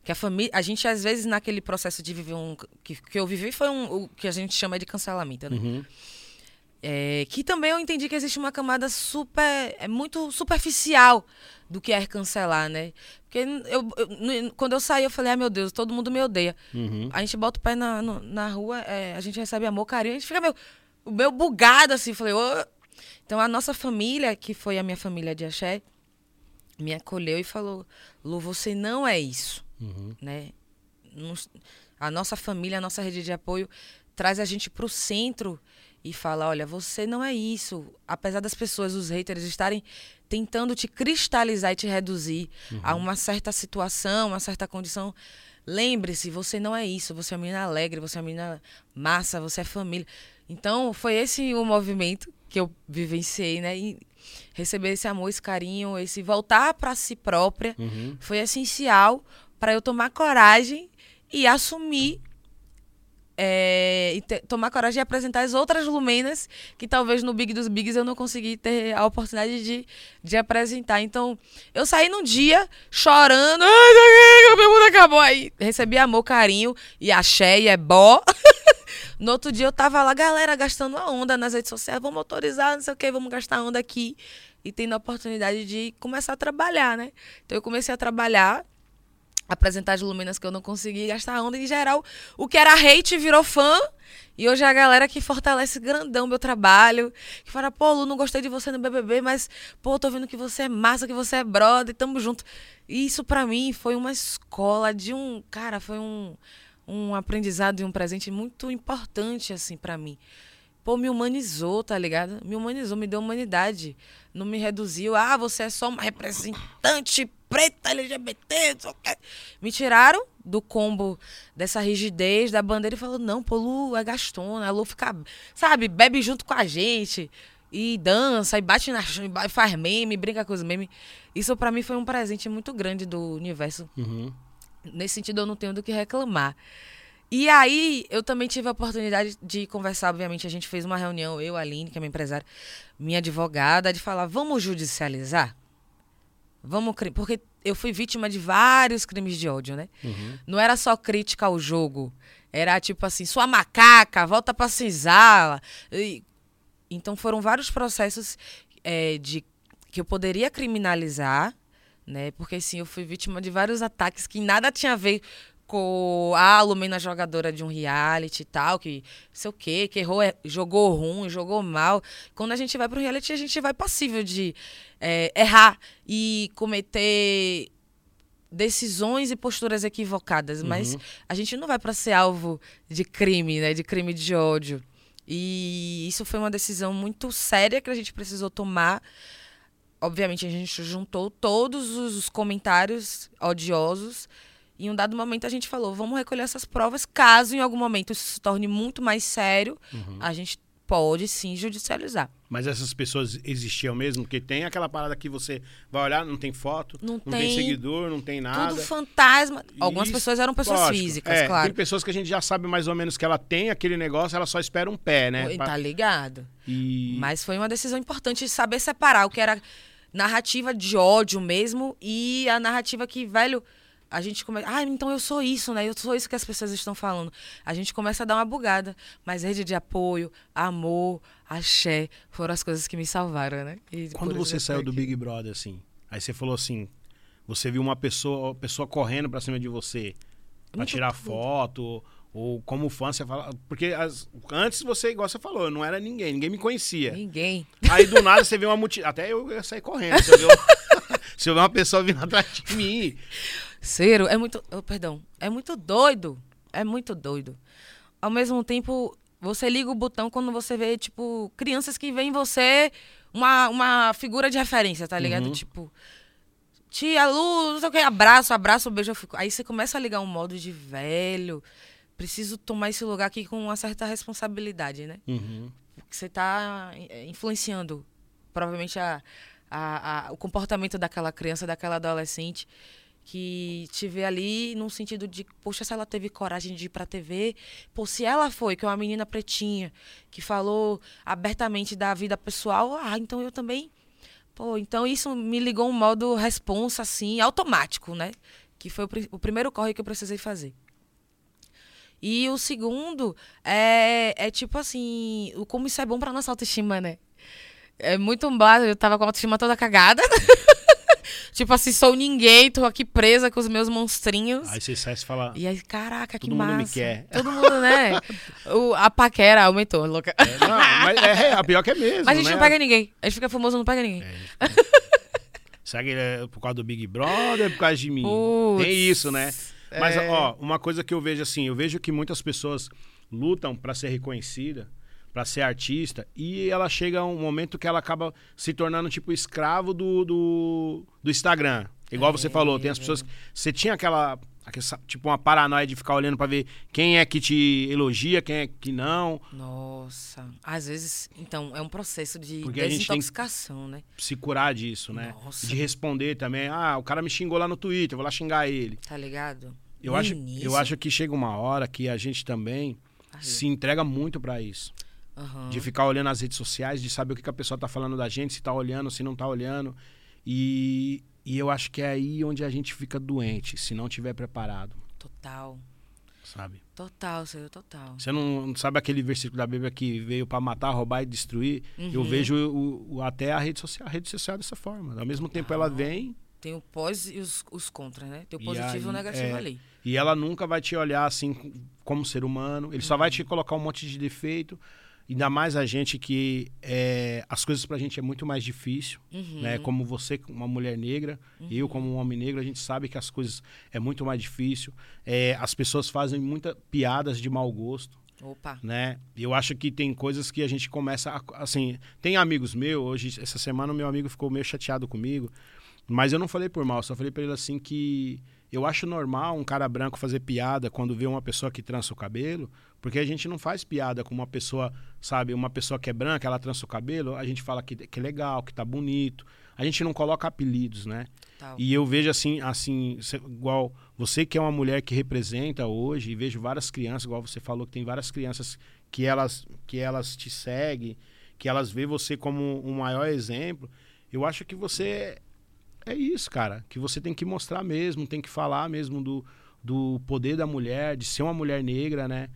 Que a família. A gente, às vezes, naquele processo de viver um. Que, que eu vivi foi um, o que a gente chama de cancelamento, né? Uhum. É, que também eu entendi que existe uma camada super. É muito superficial do que é cancelar, né? Porque eu, eu- quando eu saí, eu falei, ai meu Deus, todo mundo me odeia. Uhum. A gente bota o pé na, no- na rua, é, a gente recebe amor, carinho, a gente fica meio, meio bugado assim. Falei, ô. Então a nossa família, que foi a minha família de axé, me acolheu e falou: Lu, você não é isso, Uhum. né? Nos- A nossa família, a nossa rede de apoio traz a gente pro centro e fala: olha, você não é isso. Apesar das pessoas, os haters, estarem tentando te cristalizar e te reduzir a uma certa situação, uma certa condição. Lembre-se, você não é isso. Você é uma menina alegre, você é uma menina massa, você é família. Então, foi esse o movimento que eu vivenciei, né? E, receber esse amor, esse carinho, esse voltar para si própria Uhum. foi essencial para eu tomar coragem e assumir é, e tomar coragem de apresentar as outras Lumenas que talvez no Big dos Bigs eu não consegui ter a oportunidade de, de apresentar. Então, eu saí num dia chorando, ai, meu mundo acabou aí. Recebi amor, carinho e axé e é bó. No outro dia eu tava lá, galera, gastando a onda nas redes sociais, vamos autorizar, não sei o que, vamos gastar onda aqui. E tendo a oportunidade de começar a trabalhar, né? Então eu comecei a trabalhar, apresentar as luminas que eu não consegui gastar onda. Em geral, o que era hate virou fã. E hoje é a galera que fortalece grandão meu trabalho. Que fala, pô, Lu, não gostei de você no BBB, mas, pô, tô vendo que você é massa, que você é brother, tamo junto. E isso pra mim foi uma escola de um. Cara, foi um, um aprendizado e um presente muito importante, assim, pra mim. Pô, me humanizou, tá ligado? Me humanizou, me deu humanidade. Não me reduziu. Ah, você é só uma representante preta LGBT. não sei o quê. Me tiraram do combo dessa rigidez da bandeira e falou: não, pô, Lu é gastona. A Lu fica, sabe, bebe junto com a gente. E dança, e bate na chão, e faz meme, brinca com os memes. Isso pra mim foi um presente muito grande do universo Uhum. Nesse sentido, eu não tenho do que reclamar. E aí, eu também tive a oportunidade de conversar, obviamente, a gente fez uma reunião, eu, a Aline, que é minha empresária, minha advogada, de falar, vamos judicializar? Vamos, cri-" porque eu fui vítima de vários crimes de ódio, né? Uhum. Não era só crítica ao jogo, era tipo assim, sua macaca, volta pra senzala. E- Então foram vários processos é, de que eu poderia criminalizar, né? Porque assim, eu fui vítima de vários ataques que nada tinha a ver com a Lumena jogadora de um reality e tal, que sei o quê, que errou, é, jogou ruim, jogou mal. Quando a gente vai pro reality, a gente vai passível de é, errar e cometer decisões e posturas equivocadas, mas Uhum. a gente não vai para ser alvo de crime, né, de crime de ódio. E isso foi uma decisão muito séria que a gente precisou tomar. Obviamente a gente juntou todos os comentários odiosos em um dado momento a gente falou, vamos recolher essas provas, caso em algum momento isso se torne muito mais sério, Uhum. a gente pode sim judicializar. Mas essas pessoas existiam mesmo? Porque tem aquela parada que você vai olhar, não tem foto, Não tem, tem seguidor, não tem nada. Tudo fantasma. Algumas Isso, pessoas eram pessoas Lógico. físicas, É, claro. Tem pessoas que a gente já sabe mais ou menos que ela tem aquele negócio, ela só espera um pé, né? Tá ligado? E... Mas foi uma decisão importante de saber separar o que era narrativa de ódio mesmo e a narrativa que, velho, a gente começa. Ah, então eu sou isso, né? Eu sou isso que as pessoas estão falando. A gente começa a dar uma bugada. Mas rede de apoio, amor, axé, foram as coisas que me salvaram, né? E Quando você saiu do aqui. Big Brother, assim, aí você falou assim, você viu uma pessoa, pessoa correndo pra cima de você pra Muito tirar tudo. foto, ou como fã, você fala... Porque as- antes você, igual você falou, não era ninguém, ninguém me conhecia. Ninguém. Aí do nada você vê uma multidão, até eu ia sair correndo, se eu ver uma pessoa vindo atrás de mim. Cero, é muito. oh, perdão. É muito doido. É muito doido. Ao mesmo tempo, você liga o botão quando você vê, tipo, crianças que veem em você uma, uma figura de referência, tá ligado? Uhum. Tipo, tia Lu, não sei o que, abraço, abraço, beijo, eu fico. Aí você começa a ligar um modo de velho. Preciso tomar esse lugar aqui com uma certa responsabilidade, né? Uhum. você está influenciando provavelmente a, a- a- o comportamento daquela criança, daquela adolescente que te vê ali num sentido de, poxa, se ela teve coragem de ir pra TV, pô, se ela foi, que é uma menina pretinha, que falou abertamente da vida pessoal, ah, então eu também. Pô, então isso me ligou um modo responsa, assim, automático, né? Que foi o, pri- o primeiro corre que eu precisei fazer. E o segundo é, é tipo assim, como isso é bom pra nossa autoestima, né? É muito bom, eu tava com a autoestima toda cagada. tipo assim, sou ninguém, tô aqui presa com os meus monstrinhos. Aí você sai e fala... E aí, caraca, que Todo mundo massa. me quer. Todo mundo, né? O, a paquera aumentou, louca. É, não, mas é, é, pior que é mesmo, Mas a gente né? não pega ninguém. A gente fica famoso, não pega ninguém. É, Será que é por causa do Big Brother por causa de mim? Tem isso, né? Mas, é. ó, uma coisa que eu vejo assim, eu vejo que muitas pessoas lutam pra ser reconhecida, pra ser artista, e ela chega a um momento que ela acaba se tornando, tipo, escravo do, do, do Instagram. Igual você É. falou, tem as pessoas. Você tinha aquela. Tipo uma paranoia de ficar olhando pra ver quem é que te elogia, quem é que não. Nossa. Às vezes, então, é um processo de Porque a gente tem que- desintoxicação, né? Se curar disso, né? Nossa. De responder também. Ah, o cara me xingou lá no Twitter, eu vou lá xingar ele. Tá ligado? Eu No acho, início- eu acho que chega uma hora que a gente também Aí. se entrega muito pra isso. Aham. De ficar olhando as redes sociais, de saber o que, que a pessoa tá falando da gente, se tá olhando, se não tá olhando. E, e eu acho que é aí onde a gente fica doente, se não tiver preparado, Total. sabe? Total, senhor, total. Você não, sabe aquele versículo da Bíblia que veio pra matar, roubar e destruir? Eu Uhum. vejo o, o- até a rede social, a rede social dessa forma. Ao mesmo tempo ela vem Tem o pós e os, os contras, né? Tem o E positivo e o aí, negativo é, ali. E ela nunca vai te olhar assim com- como ser humano. Ele só vai te colocar um monte de defeito. Ainda mais a gente que é, as coisas pra gente é muito mais difícil, Uhum. né? Como você, uma mulher negra, eu como um homem negro, a gente sabe que as coisas é muito mais difícil. É, as pessoas fazem muitas piadas de mau gosto, Opa. né? Eu acho que tem coisas que a gente começa a, assim, tem amigos meus, hoje essa semana o meu amigo ficou meio chateado comigo, mas eu não falei por mal, só falei pra ele assim que eu acho normal um cara branco fazer piada quando vê uma pessoa que trança o cabelo, porque a gente não faz piada com uma pessoa, sabe, uma pessoa que é branca, ela trança o cabelo, a gente fala que, que é legal, que tá bonito. A gente não coloca apelidos, né? Tal. E eu vejo assim, assim, igual você que é uma mulher que representa hoje, e vejo várias crianças, igual você falou que tem várias crianças que elas que elas te seguem, que elas vê você como um maior exemplo. Eu acho que você é isso, cara, que você tem que mostrar mesmo, tem que falar mesmo do, do poder da mulher, de ser uma mulher negra, né?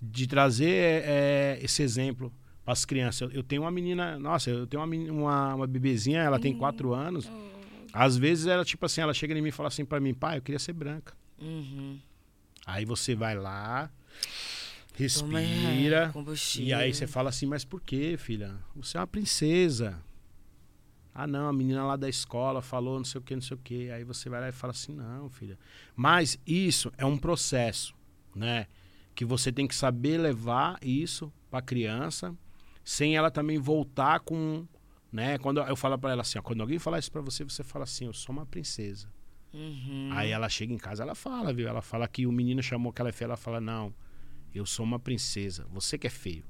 De trazer é, esse exemplo para as crianças. Eu, tenho uma menina, nossa, eu tenho uma, meni- uma, uma bebezinha, ela tem quatro anos. Às vezes ela, tipo assim, ela chega em mim e fala assim pra mim, pai, eu queria ser branca. Uhum. Aí você vai lá, é, respira, e aí você fala assim, mas por quê, filha? Você é uma princesa. Ah, não, a menina lá da escola falou não sei o que, não sei o que. Aí você vai lá e fala assim, não, filha. Mas isso é um processo, né? Que você tem que saber levar isso pra criança, sem ela também voltar com, né? Quando eu falo pra ela assim, ó, quando alguém falar isso pra você, você fala assim, eu sou uma princesa. Uhum. Aí ela chega em casa, ela fala, viu? Ela fala que o menino chamou que ela é feia, ela fala, não, eu sou uma princesa, você que é feio.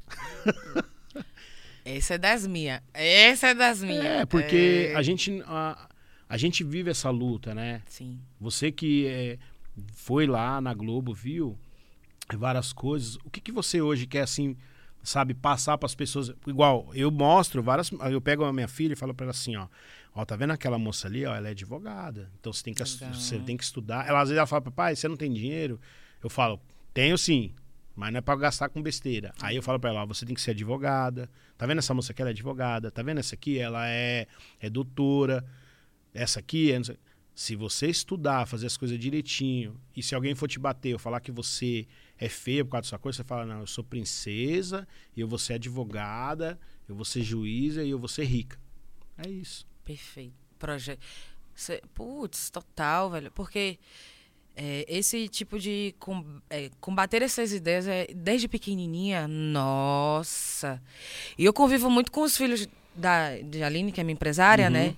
Essa é das minhas. Essa é das minhas. É, porque É, a gente a, a gente vive essa luta, né? Sim. Você que é, foi lá na Globo, viu várias coisas. O que, que você hoje quer assim, sabe, passar para as pessoas? Igual, eu mostro várias, eu pego a minha filha e falo para ela assim, ó, ó, tá vendo aquela moça ali, ó, ela é advogada. Então você tem que Legal. você tem que estudar. Ela às vezes ela fala, papai, você não tem dinheiro? Eu falo, tenho sim. Mas não é pra gastar com besteira. Aí eu falo pra ela, ó, você tem que ser advogada. Tá vendo essa moça aqui? Ela é advogada. Tá vendo essa aqui? Ela é, é doutora. Essa aqui é. Se você estudar, fazer as coisas direitinho, e se alguém for te bater ou falar que você é feia por causa da sua coisa, você fala, não, eu sou princesa, e eu vou ser advogada, eu vou ser juíza e eu vou ser rica. É isso. Perfeito. Projeto. Putz, total, velho. Porque é, esse tipo de com- é, combater essas ideias é, desde pequenininha, nossa. E eu convivo muito com os filhos da, de Aline, que é minha empresária, Uhum. né?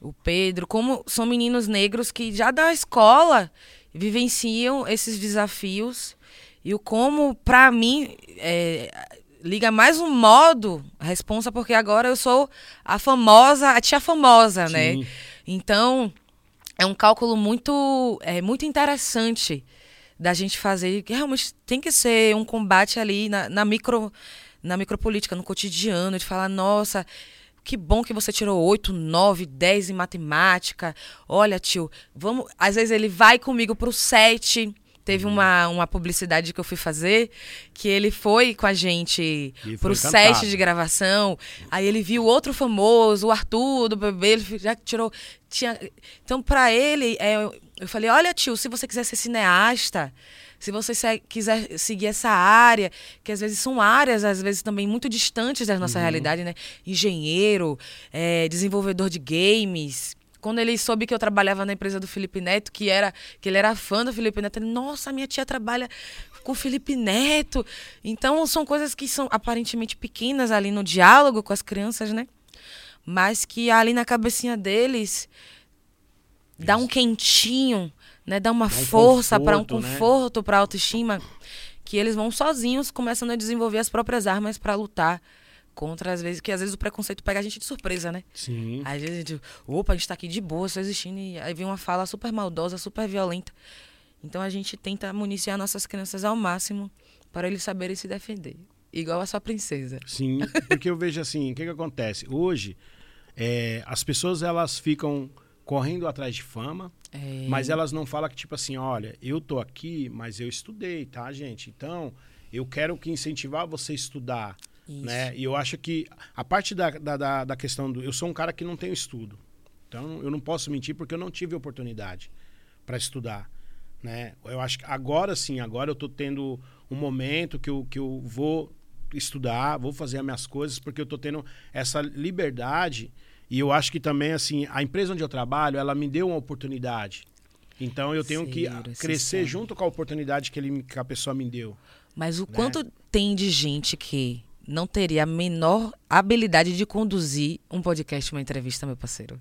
O Pedro, como são meninos negros que já da escola vivenciam esses desafios e o como, pra mim, é, liga mais um modo a responsa, porque agora eu sou a famosa, a tia famosa, né? Sim. Então, é um cálculo muito, é, muito interessante da gente fazer, que realmente tem que ser um combate ali na, na micro na micropolítica, no cotidiano, de falar, nossa, que bom que você tirou 8, 9, 10 em matemática. Olha, tio, vamos. Às vezes ele vai comigo pro set. Teve uma, uma publicidade que eu fui fazer, que ele foi com a gente E pro set de gravação. Aí ele viu outro famoso, o Arthur do bebê, ele já tirou. Tinha, então, pra ele, é, eu- falei: olha, tio, se você quiser ser cineasta, se você se- quiser seguir essa área, que às vezes são áreas, às vezes também muito distantes da nossa realidade, né? Engenheiro, é, desenvolvedor de games. Quando ele soube que eu trabalhava na empresa do Felipe Neto, que era que ele era fã do Felipe Neto, ele, nossa, minha tia trabalha com o Felipe Neto. Então, são coisas que são aparentemente pequenas ali no diálogo com as crianças, né? Mas que ali na cabecinha deles dá um quentinho, né? Dá uma Dá um força para um conforto, né? para autoestima, que eles vão sozinhos começando a desenvolver as próprias armas para lutar contra as vezes que às vezes o preconceito pega a gente de surpresa, né? Sim. Às vezes a gente, opa, a gente tá aqui de boa, só existindo, e aí vem uma fala super maldosa, super violenta. Então a gente tenta municiar nossas crianças ao máximo para eles saberem se defender. Igual a sua princesa. Sim, porque eu vejo assim, o que, que acontece? Hoje, é, as pessoas elas ficam correndo atrás de fama, É, mas elas não falam que, tipo assim, olha, eu tô aqui, mas eu estudei, tá, gente? Então, eu quero que incentivar você a estudar, Isso. né? E eu acho que a parte da, da, da, questão do... Eu sou um cara que não tenho estudo, então eu não posso mentir porque eu não tive oportunidade para estudar, né? Eu acho que agora sim, agora eu tô tendo um momento que eu, que eu vou estudar, vou fazer as minhas coisas, porque eu tô tendo essa liberdade e eu acho que também, assim, a empresa onde eu trabalho, ela me deu uma oportunidade. Então eu tenho que crescer sincero. junto com a oportunidade que, ele, que a pessoa me deu. Mas Né? o quanto tem de gente que não teria a menor habilidade de conduzir um podcast, uma entrevista, meu parceiro.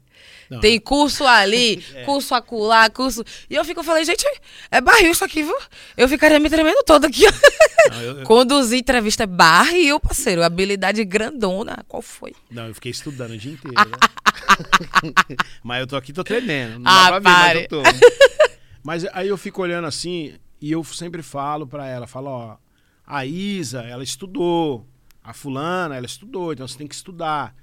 Não, Tem curso ali, É. curso acolá, curso. E eu fico, eu falei, gente, é barril isso aqui, viu? Eu ficaria me tremendo toda aqui. não, eu, Conduzir entrevista é barril, parceiro. Habilidade grandona. Qual foi? não, eu fiquei estudando o dia inteiro. né? mas eu tô aqui, tô tremendo. Não Ah, dá pra ver, mas eu tô. Mas aí eu fico olhando assim e eu sempre falo pra ela, falo, ó, a Isa, ela estudou, a fulana, ela estudou, então você tem que estudar.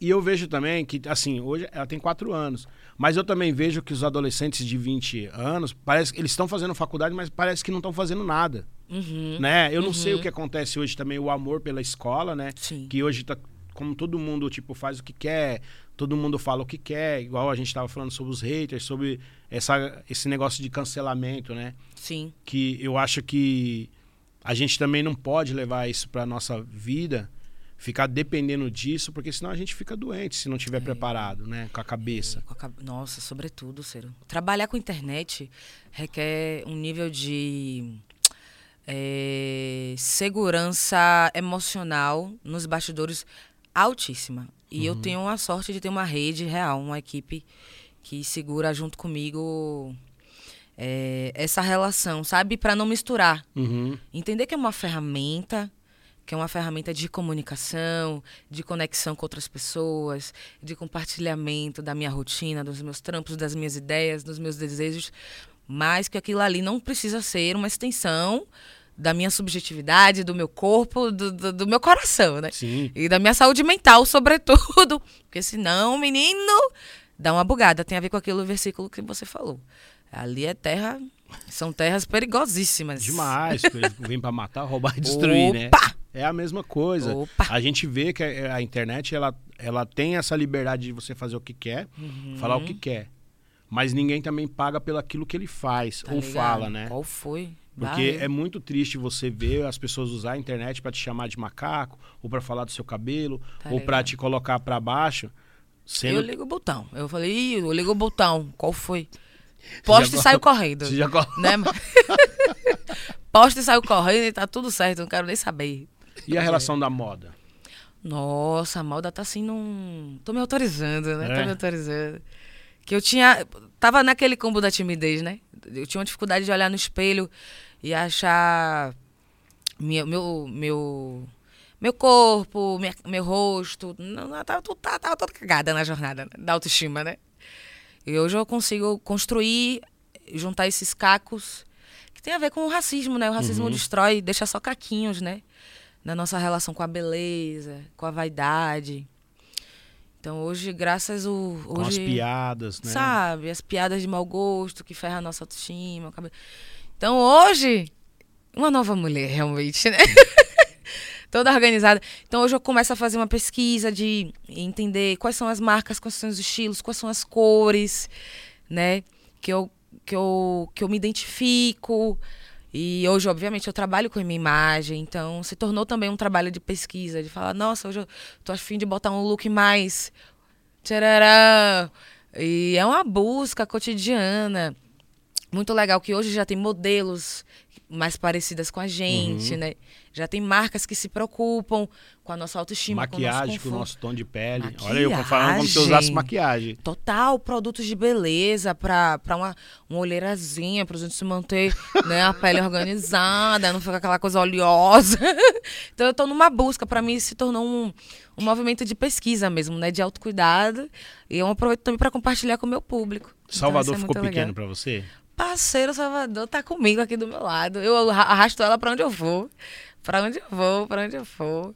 E eu vejo também que, assim, hoje ela tem quatro anos, mas eu também vejo que os adolescentes de 20 anos, parece que eles estão fazendo faculdade, mas parece que não estão fazendo nada, Uhum. né? Eu não sei o que acontece hoje também, o amor pela escola, né? Sim. Que hoje tá como todo mundo, tipo, faz o que quer, todo mundo fala o que quer, igual a gente tava falando sobre os haters, sobre essa, esse negócio de cancelamento, né? Sim. Que eu acho que a gente também não pode levar isso pra nossa vida, ficar dependendo disso, porque senão a gente fica doente se não tiver preparado, né? Com a cabeça. Com a cab- Nossa, sobretudo, Ciro. Trabalhar com internet requer um nível de eh, segurança emocional nos bastidores altíssima. E eu tenho a sorte de ter uma rede real, uma equipe que segura junto comigo eh, essa relação, sabe? Para não misturar. Uhum. Entender que é uma ferramenta, que é uma ferramenta de comunicação, de conexão com outras pessoas, de compartilhamento da minha rotina, dos meus trampos, das minhas ideias, dos meus desejos, mas que aquilo ali não precisa ser uma extensão da minha subjetividade, do meu corpo, do, do, do meu coração, né? Sim. E da minha saúde mental, sobretudo. Porque senão, menino, dá uma bugada. Tem a ver com aquele versículo que você falou. Ali é terra. São terras perigosíssimas. Demais, eles vêm pra matar, roubar e destruir, né? Opa! É a mesma coisa. Opa! A gente vê que a, internet ela, ela tem essa liberdade de você fazer o que quer, Uhum. falar o que quer. Mas ninguém também paga pelo aquilo que ele faz Tá ou ligado? fala, né? Qual foi? Porque Barre. é muito triste você ver as pessoas usar a internet pra te chamar de macaco, ou pra falar do seu cabelo, Tá ou pra ligado. te colocar pra baixo, sendo Eu ligo o botão. Eu falei, Ih, eu ligo o botão. Qual foi? Posta e saio correndo. Já Né? Posta e saio correndo e tá tudo certo. Não quero nem saber. E a relação da moda? Nossa, a moda tá assim num. Tô me autorizando, né? É. Tô me autorizando. Que eu tinha. Tava naquele combo da timidez, né? Eu tinha uma dificuldade de olhar no espelho e achar minha, meu, meu, meu corpo, minha- meu rosto. Não, não, tava, tava, tava toda cagada na jornada né? da autoestima, né? E hoje eu consigo construir, juntar esses cacos que tem a ver com o racismo, né? O racismo Uhum. destrói, deixa só caquinhos, né? Na nossa relação com a beleza, com a vaidade. Então hoje, graças o Com as hoje, piadas, né? sabe, as piadas de mau gosto que ferram a nossa autoestima. Então hoje, uma nova mulher realmente, né? Toda organizada. Então hoje eu começo a fazer uma pesquisa de entender quais são as marcas, quais são os estilos, quais são as cores, né? Que eu, que eu, que eu me identifico. E hoje, obviamente, eu trabalho com a minha imagem, então se tornou também um trabalho de pesquisa, de falar, nossa, hoje eu tô afim de botar um look mais tcharará. E é uma busca cotidiana muito legal que hoje já tem modelos mais parecidas com a gente, Uhum. né? Já tem marcas que se preocupam com a nossa autoestima, Maquiagem com com o o nosso nosso tom de pele. Maquiagem. Olha eu falando como se eu usasse maquiagem. Total, produtos de beleza pra, pra uma, uma olheirazinha, pra gente se manter, né, a pele organizada, não ficar aquela coisa oleosa. então eu tô numa busca, pra mim se tornou um, um movimento de pesquisa mesmo, né, de autocuidado. E eu aproveito também pra compartilhar com o meu público. Então, Salvador isso é ficou pequeno pra você? Parceiro Salvador tá comigo aqui do meu lado. Eu arra- arrasto ela pra onde eu vou. Pra onde eu vou, pra onde eu for.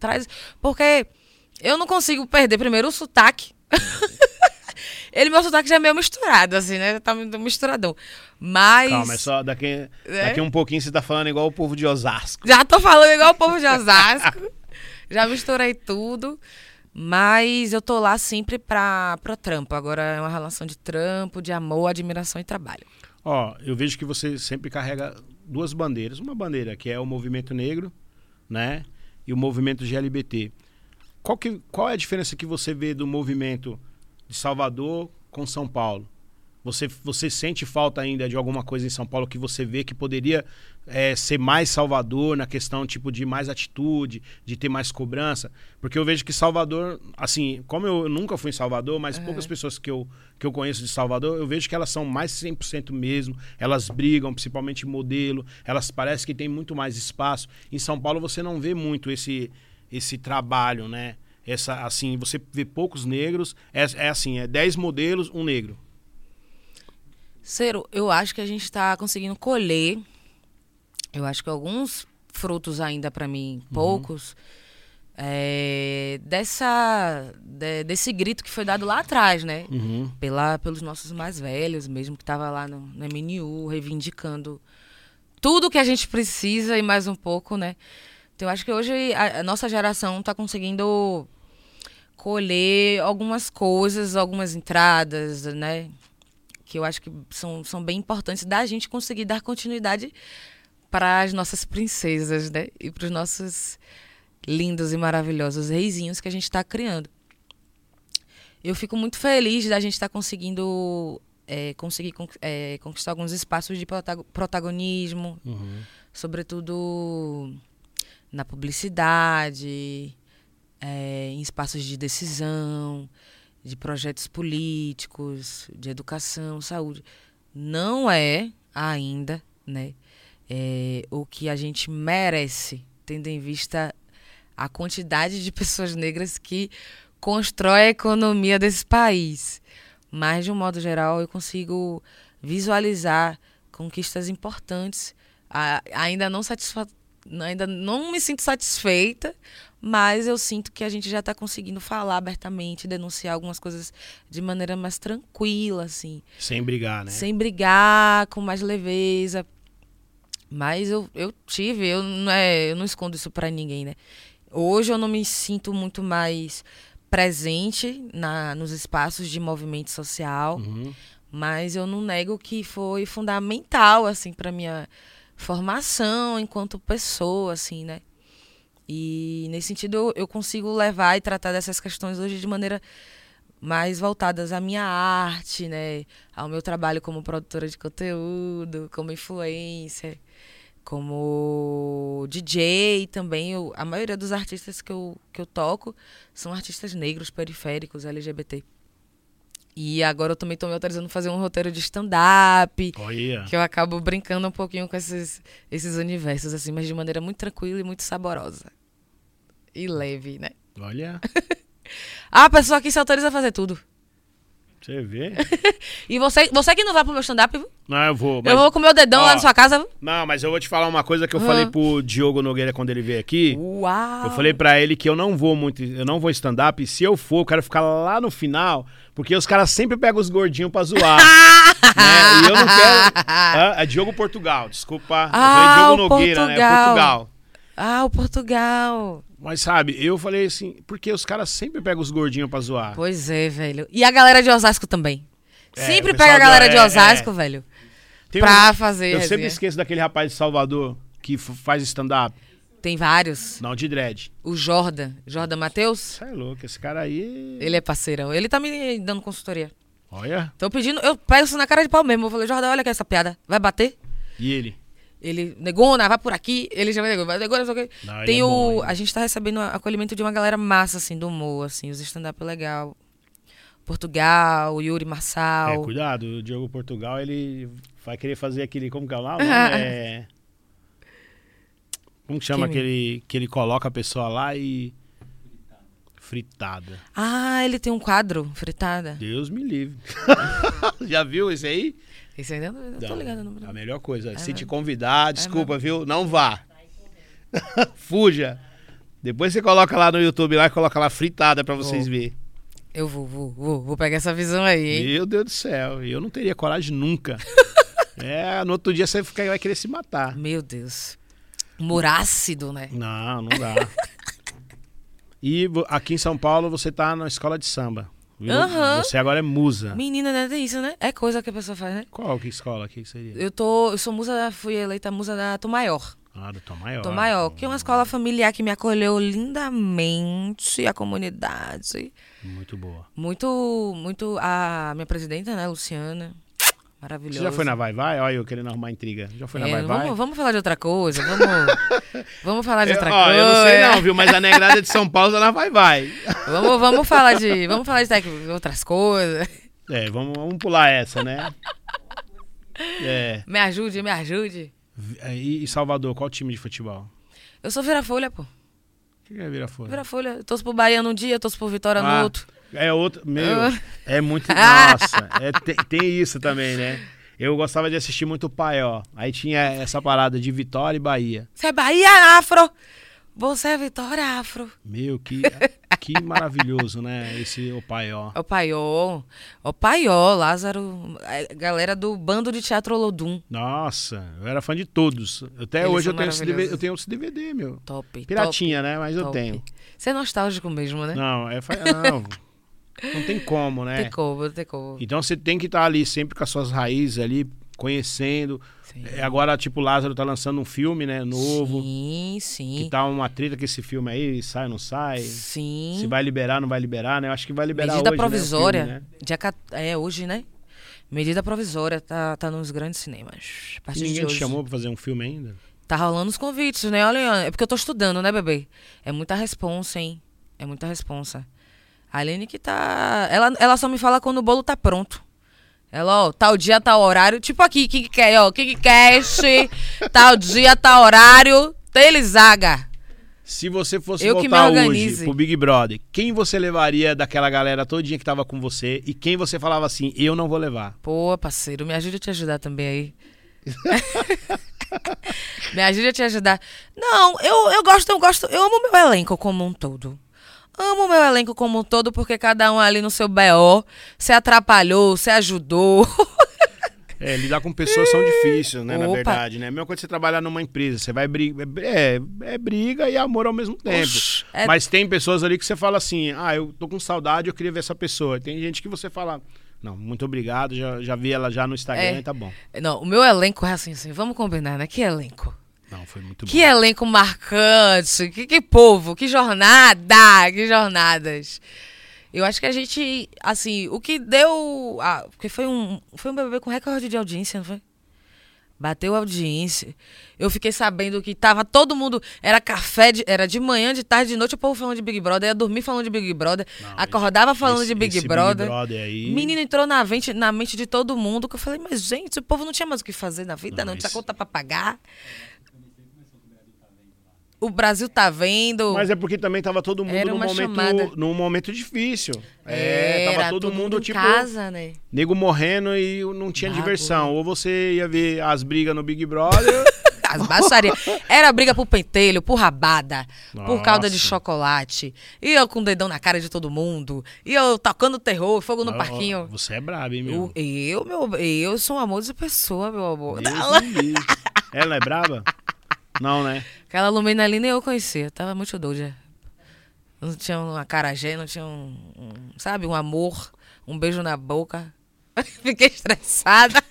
Traz. Porque eu não consigo perder primeiro o sotaque. Ele, meu sotaque já é meio misturado, assim, né? Tá misturadão. Mas. Calma, é só daqui, É? daqui um pouquinho você tá falando igual o povo de Osasco. Já tô falando igual o povo de Osasco. já misturei tudo. Mas eu tô lá sempre pra, pra trampo. Agora é uma relação de trampo, de amor, admiração e trabalho. Ó, eu vejo que você sempre carrega duas bandeiras. Uma bandeira que é o movimento negro, né? E o movimento GLBT. Qual, que, qual é a diferença que você vê do movimento de Salvador com São Paulo? Você, você sente falta ainda de alguma coisa em São Paulo que você vê que poderia é, ser mais Salvador na questão tipo de mais atitude, de ter mais cobrança? Porque eu vejo que Salvador, assim, como eu nunca fui em Salvador, mas poucas pessoas que eu, que eu conheço de Salvador, eu vejo que elas são mais 100% mesmo, elas brigam, principalmente modelo, elas parecem que tem muito mais espaço. Em São Paulo você não vê muito esse, esse trabalho, né? Essa, assim, você vê poucos negros, é, é assim, é 10 modelos, um negro. Cero, eu acho que a gente está conseguindo colher. Eu acho que alguns frutos ainda para mim, poucos, é, dessa de- desse grito que foi dado lá atrás, né? Uhum. Pela, pelos nossos mais velhos, mesmo que tava lá no, no MNU, reivindicando tudo que a gente precisa e mais um pouco, né? Então, eu acho que hoje a, a nossa geração está conseguindo colher algumas coisas, algumas entradas, né? Que eu acho que são, são bem importantes da gente conseguir dar continuidade para as nossas princesas, né? E para os nossos lindos e maravilhosos reizinhos que a gente está criando. Eu fico muito feliz da gente estar conseguindo é, conseguir con- é, conquistar alguns espaços de protago- protagonismo, Uhum. sobretudo na publicidade, é, em espaços de decisão, de projetos políticos, de educação, saúde. Não é ainda, né, é, o que a gente merece, tendo em vista a quantidade de pessoas negras que constrói a economia desse país. Mas, de um modo geral, eu consigo visualizar conquistas importantes. Ainda não satisfa ainda não me sinto satisfeita, mas eu sinto que a gente já está conseguindo falar abertamente, denunciar algumas coisas de maneira mais tranquila, assim, Sem brigar, né? sem brigar, com mais leveza. Mas eu, eu tive, eu não, é, eu não escondo isso para ninguém, né? Hoje eu não me sinto muito mais presente na, nos espaços de movimento social, Uhum. mas eu não nego que foi fundamental assim para minha formação enquanto pessoa, assim, né? E nesse sentido eu, consigo levar e tratar dessas questões hoje de maneira mais voltadas à minha arte, né? Ao meu trabalho como produtora de conteúdo, como influencer, como DJ também. Eu, a maioria dos artistas que eu, que eu toco são artistas negros, periféricos, LGBT. E agora eu também estou me autorizando a fazer um roteiro de stand-up, Olha. que eu acabo brincando um pouquinho com esses, esses universos, assim, mas de maneira muito tranquila e muito saborosa. E leve, né? Olha. Ah, a pessoa aqui se autoriza a fazer tudo. Você vê? E você, você que não vai pro meu stand-up, viu? Não, eu vou. Mas... eu vou com o meu dedão ó, lá na sua casa. Não, mas eu vou te falar uma coisa que eu Ah. falei pro Diogo Nogueira quando ele veio aqui. Uau! Eu falei pra ele que eu não vou muito, eu não vou stand-up. e Se eu for, eu quero ficar lá no final, porque os caras sempre pegam os gordinhos pra zoar. né? E eu não quero. Ah, é Diogo Portugal, desculpa. eu Ah, Diogo Nogueira, né? Portugal. Portugal. Ah, o Portugal. Mas sabe, eu falei assim, porque os caras sempre pegam os gordinhos pra zoar. Pois é, velho. E a galera de Osasco também. É, Sempre pega a galera de é, Osasco, é. velho. Tem pra um- fazer Eu sempre resenha. esqueço daquele rapaz de Salvador que faz stand-up. Tem vários. Não, de dread. O Jordan. Jordan Matheus. Você é louco, esse cara aí. Ele é parceirão. Ele tá me dando consultoria. Olha. Tô pedindo, eu peço na cara de pau mesmo. Eu falei, Jordão, olha aqui essa piada. Vai bater? E ele? Ele, negona, vai por aqui. Ele já vai negou, vai negona, não sei o quê. Não, Tem é o. bom, a gente tá recebendo acolhimento de uma galera massa, assim, do humor, assim, os stand-up legal. Portugal, Yuri É, Marçal. cuidado, o Diogo Portugal, ele vai querer fazer aquele. Como que é lá? É. Como que chama Que aquele que ele coloca a pessoa lá e. Fritada. ah, ele tem um quadro, fritada. Deus me livre. Já viu esse aí? Esse ainda não, não tô ligado. Não. A melhor coisa. Se mesmo? te convidar, desculpa, viu? Não vá. Fuja. Depois você coloca lá no YouTube lá e coloca lá fritada pra vocês verem. Eu vou, vou, vou, vou pegar essa visão aí, hein? Meu Deus do céu. Eu não teria coragem nunca. é, no outro dia você vai querer se matar. Meu Deus. Humor ácido, né? Não, não dá. e aqui em São Paulo você tá na escola de samba. Aham. Você agora é musa. Menina, né? Tem isso, né? É coisa que a pessoa faz, né? Qual que escola que seria? Eu tô. Eu sou musa. Fui eleita musa da Tom Maior. Ah, do Tom Maior. Tom Maior, que é uma escola familiar que me acolheu lindamente, a comunidade. Muito boa. Muito, muito. A minha presidenta, né, Luciana. Maravilhosa. Você já foi na Vai Vai? Olha eu querendo arrumar intriga. Já foi na É, Vai Vai? vamos, vamos falar de outra coisa. Vamos, vamos falar de Eu, outra ó, coisa. eu não sei não, viu? Mas a negrada de São Paulo tá na Vai Vai. Vamos, vamos falar de. Vamos falar de outras coisas. É, vamos, vamos pular essa, né? É. Me ajude, me ajude. E, e Salvador, qual time de futebol? Eu sou Vira-Folha, pô. O que é Vira-Folha? Vira-Folha. Eu Torço pro Bahia num dia, torço pro Vitória Ah, no outro. É outro. Meu, Ah. é muito. Nossa, é, tem, tem isso também, né? Eu gostava de assistir muito o Paió. Aí tinha essa parada de Vitória e Bahia. Você é Bahia Afro. Você é Vitória Afro. Meu, que, que maravilhoso, né? Esse o Paió. O Paió. O Paió, Lázaro. a Galera do bando de teatro Lodum. Nossa, eu era fã de todos. Até Eles hoje eu tenho, esse DVD, eu tenho esse DVD, meu. Top. Piratinha, né? Mas top, eu top. tenho. Você é nostálgico mesmo, né? Não, é, não, não tem como, né? Tem como, não tem como. Então você tem que estar ali sempre com as suas raízes ali, conhecendo. Sim. É, Agora, tipo, o Lázaro tá lançando um filme, né? Novo. Sim, Que sim. tá uma treta com esse filme aí, sai ou não sai. Sim. Se vai liberar, não vai liberar, né? Eu acho que vai liberar Medida hoje, provisória. Né, filme, né? Dia É hoje, né? Medida provisória. Tá, tá nos grandes cinemas. A E ninguém te hoje. chamou pra fazer um filme ainda? Tá rolando os convites, né? Olha, é porque eu tô estudando, né, bebê? É muita responsa, hein? É muita responsa. A Aline que tá. Ela, ela só me fala quando o bolo tá pronto. Ela, ó, tal dia, tal horário. Tipo aqui, que que quer, ó, que que cash, tal dia, tal horário. Telizaga. Se você fosse Eu voltar hoje pro Big Brother, quem você levaria daquela galera todinha que tava com você e quem você falava assim, eu não vou levar? Pô, parceiro, me ajude a te ajudar também aí. me ajude a te ajudar. Não, eu, eu gosto, eu gosto, eu amo meu elenco como um todo. Amo meu elenco como um todo, porque cada um ali no seu BO se atrapalhou, se ajudou. É, lidar com pessoas são difíceis, né? Na Opa. verdade, né? A mesma coisa você trabalhar numa empresa. Você vai brigar. É, é briga e amor ao mesmo tempo. Oxi, é- Mas tem pessoas ali que você fala assim: ah, eu tô com saudade, eu queria ver essa pessoa. Tem gente que você fala. Não, muito obrigado, já, já vi ela já no Instagram É. e tá bom. Não, o meu elenco é assim, assim, vamos combinar, né? Que elenco? Não, foi muito Que bom. elenco marcante, que, que povo, que jornada, que jornadas. Eu acho que a gente, assim, o que deu. Ah, porque foi um, foi um BBB com recorde de audiência, não foi? Bateu audiência. Eu fiquei sabendo que tava todo mundo. Era café, de- era de manhã, de tarde, de noite, o povo falando de Big Brother. Ia dormir falando de Big Brother. Não, acordava falando esse- de Big Brother. Big Brother aí. Menino entrou na mente, na mente de todo mundo, que eu falei, mas gente, o povo não tinha mais o que fazer na vida, Não, não, tinha conta pra pagar. O Brasil tá vendo. Mas é porque também tava todo mundo Era num momento, chamada. num momento difícil. É, tava Era todo mundo, em tipo, casa, né? nego morrendo e não tinha diversão. Ou você ia ver as brigas no Big Brother. As baixarias. Era briga por pentelho, por rabada, por calda de Nossa. chocolate. E eu com o dedão na cara de todo mundo. E eu tocando terror, fogo no parquinho. Você é brabo, hein, meu? Eu, eu, meu, eu sou um amor de pessoa, meu amor. Ela é braba? Não, né? Aquela Lumena ali nem eu conhecia, tava muito doida. Não tinha um acarajé, não tinha um, um, sabe, um amor, um beijo na boca. Fiquei estressada.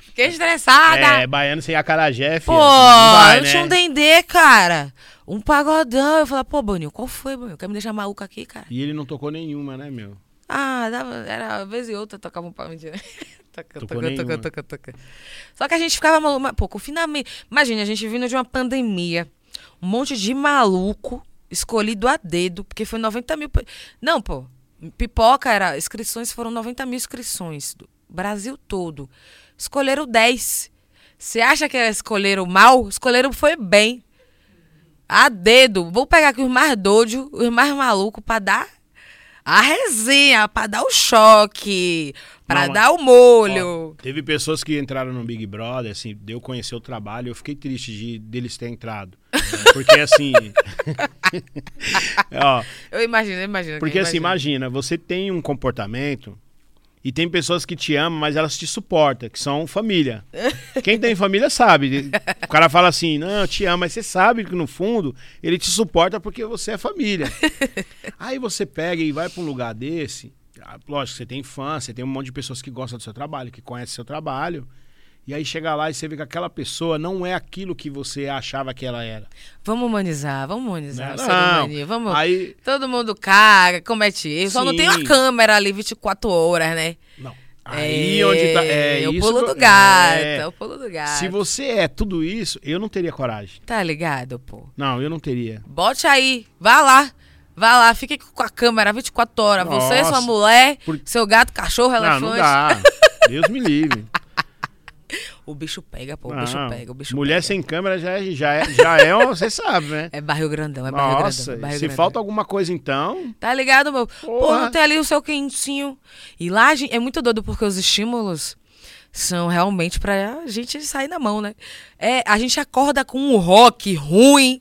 Fiquei estressada. É, baiano sem acarajé, filho. Pô, não vai, eu né? tinha um dendê, cara. Um pagodão. Eu falei, pô, Boninho, qual foi, Boninho? Quer me deixar maluca aqui, cara? E ele não tocou nenhuma, né, meu? Ah, dava, era vez e outra tocava um pau mentira. toca, nenhuma. toca, toca. Só que a gente ficava maluco. mas, Pô, confinamento. Imagina, a gente vindo de uma pandemia. Um monte de maluco escolhido a dedo, porque foi 90 mil. Não, pô. Pipoca era. Inscrições foram 90 mil inscrições. Do Brasil todo. Escolheram 10. Você acha que escolheram mal? Escolheram foi bem. A dedo. Vou pegar aqui os mais doidos, os mais malucos, pra dar a resenha, pra dar o choque, pra Não, dar o molho. Ó, teve pessoas que entraram no Big Brother, assim, deu conhecer o trabalho, eu fiquei triste de deles terem entrado. Porque assim. ó, Eu imagino, eu imagino. porque assim, imagina, você tem um comportamento e tem pessoas que te amam, mas elas te suportam, que são família. Quem tem família sabe. O cara fala assim, não, eu te amo, mas você sabe que no fundo ele te suporta porque você é família. Aí você pega e vai pra um lugar desse. ah, Lógico, você tem fã, você tem um monte de pessoas que gostam do seu trabalho, que conhecem seu trabalho. E aí chega lá e você vê que aquela pessoa não é aquilo que você achava que ela era. Vamos humanizar, vamos humanizar. Não, o ser humano, Vamos. Aí. Todo mundo caga, comete erro. Só não tem uma câmera ali 24 horas, né? Não. Aí é, onde tá. É, o isso pulo do gato, é. é o pulo do gato. Se você é tudo isso, eu não teria coragem. Tá ligado, pô? Não, eu não teria. Bote aí, vá lá. Vá lá, fique com a câmera 24 horas. Você, Nossa. sua mulher, Por- seu gato, cachorro, Não, elefante. não dá. Deus me livre. O bicho pega, pô. O Não, bicho pega, o bicho Mulher pega. sem câmera já é, já é, já é um- você sabe, né? É barril grandão, é barril Nossa, grandão. é barril se grandão. falta alguma coisa então, Tá ligado, meu? Pô, não tem ali o seu quentinho. E lá é muito doido porque os estímulos são realmente pra gente sair na mão, né? É, a gente acorda com um rock ruim,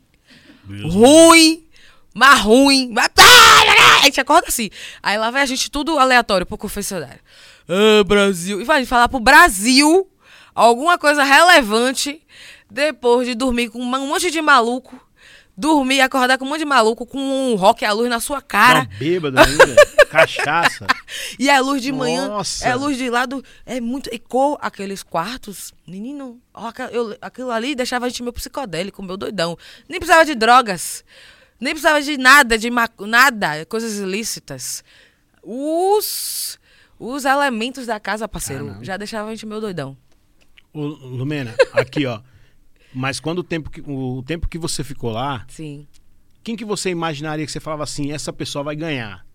ruim, mas ruim. mas- A gente acorda assim. Aí lá vai a gente tudo aleatório pro confessionário. Ah, Brasil. E vai falar pro Brasil alguma coisa relevante depois de dormir com um monte de maluco. Dormir e acordar com um monte de maluco com um rock à luz na sua cara. uma bêbada ainda, cachaça. E é luz de manhã, Nossa. é luz de lado, é muito. Ecou aqueles quartos. Menino, eu- aquilo ali deixava a gente meio psicodélico, meu doidão. Nem precisava de drogas. Nem precisava de nada, de nada, coisas ilícitas. Os, os elementos da casa, parceiro, Ah, já deixava a gente meio doidão. Ô, Lumena, aqui ó. Mas quando o tempo que, o tempo que você ficou lá, Sim. quem que você imaginaria que você falava assim, essa pessoa vai ganhar?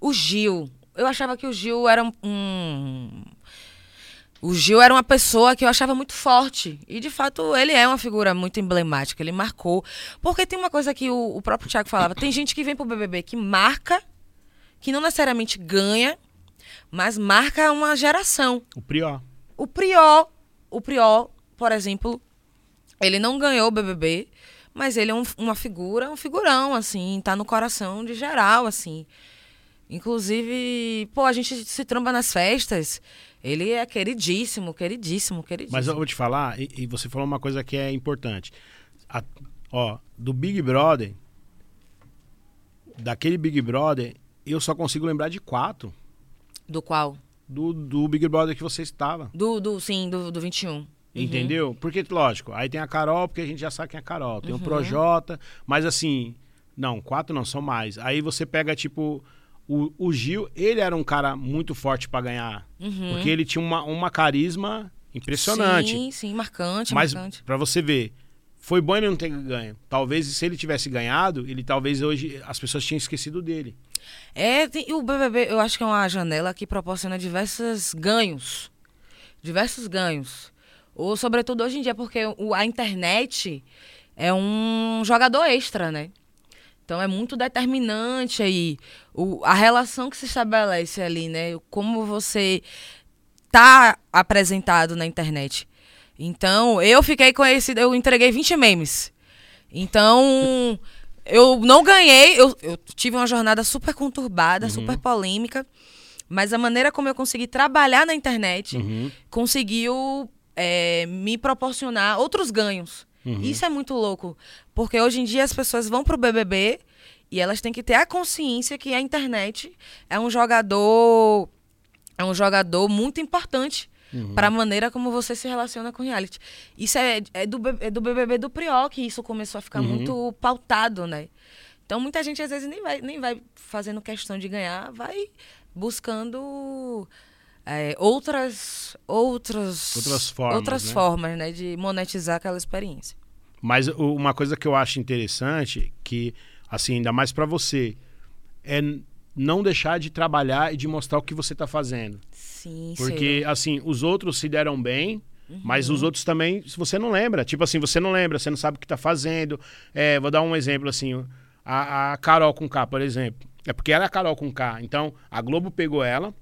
O Gil. Eu achava que o Gil era um- um. O Gil era uma pessoa que eu achava muito forte. E, de fato, ele é uma figura muito emblemática. Ele marcou. Porque tem uma coisa que o, o próprio Thiago falava: tem gente que vem pro BBB que marca, que não necessariamente ganha, mas marca uma geração. O Prió. O Prió, o Prió, por exemplo, ele não ganhou o BBB, mas ele é um- uma figura, um figurão, assim, tá no coração de geral, assim. Inclusive, pô, a gente se tromba nas festas. Ele é queridíssimo, queridíssimo, queridíssimo. Mas eu vou te falar, e, e você falou uma coisa que é importante. A- ó, do Big Brother, daquele Big Brother, eu só consigo lembrar de quatro. Do qual? Do, do Big Brother que você estava. Do, do sim, do, do 21. Entendeu? Porque, lógico, aí tem a Carol, porque a gente já sabe quem é a Carol. Tem o Projota, mas assim, não, quatro não, são mais. Aí você pega, tipo, o, o Gil, ele era um cara muito forte pra ganhar. Uhum. Porque ele tinha uma, uma carisma impressionante. Sim, sim, marcante, Mas marcante. pra você ver, foi bom ele não ter ganho. Talvez se ele tivesse ganhado, ele talvez hoje as pessoas tinham esquecido dele. É, tem- o BBB, eu acho que é uma janela que proporciona diversos ganhos. Diversos ganhos. Ou, sobretudo, hoje em dia, porque o- a internet é um jogador extra, né? Então, é muito determinante aí o, a relação que se estabelece ali, né? Como você tá apresentado na internet. Então, eu fiquei conhecida, eu entreguei 20 memes. Então, eu não ganhei, eu, eu tive uma jornada super conturbada, super polêmica, mas a maneira como eu consegui trabalhar na internet Uhum. conseguiu é, me proporcionar outros ganhos. Isso é muito louco, porque hoje em dia as pessoas vão pro BBB e elas têm que ter a consciência que a internet é um jogador é um jogador muito importante para a maneira como você se relaciona com reality. Isso é, é, do, é do BBB do Prió que isso começou a ficar muito pautado, né? Então muita gente às vezes nem vai, nem vai fazendo questão de ganhar, vai buscando é, outras, outras, Outras formas, outras né? formas né, de monetizar aquela experiência. Mas uma coisa que eu acho interessante, que, assim, ainda mais pra você, é não deixar de trabalhar e de mostrar o que você tá fazendo. Sim, Porque, assim, os outros se deram bem, mas Uhum. os outros também, se você não lembra. Tipo assim, você não lembra, você não sabe o que tá fazendo. É, vou dar um exemplo, assim, a, a Carol com K, por exemplo. É porque ela é a Carol com K. Então, a Globo pegou ela,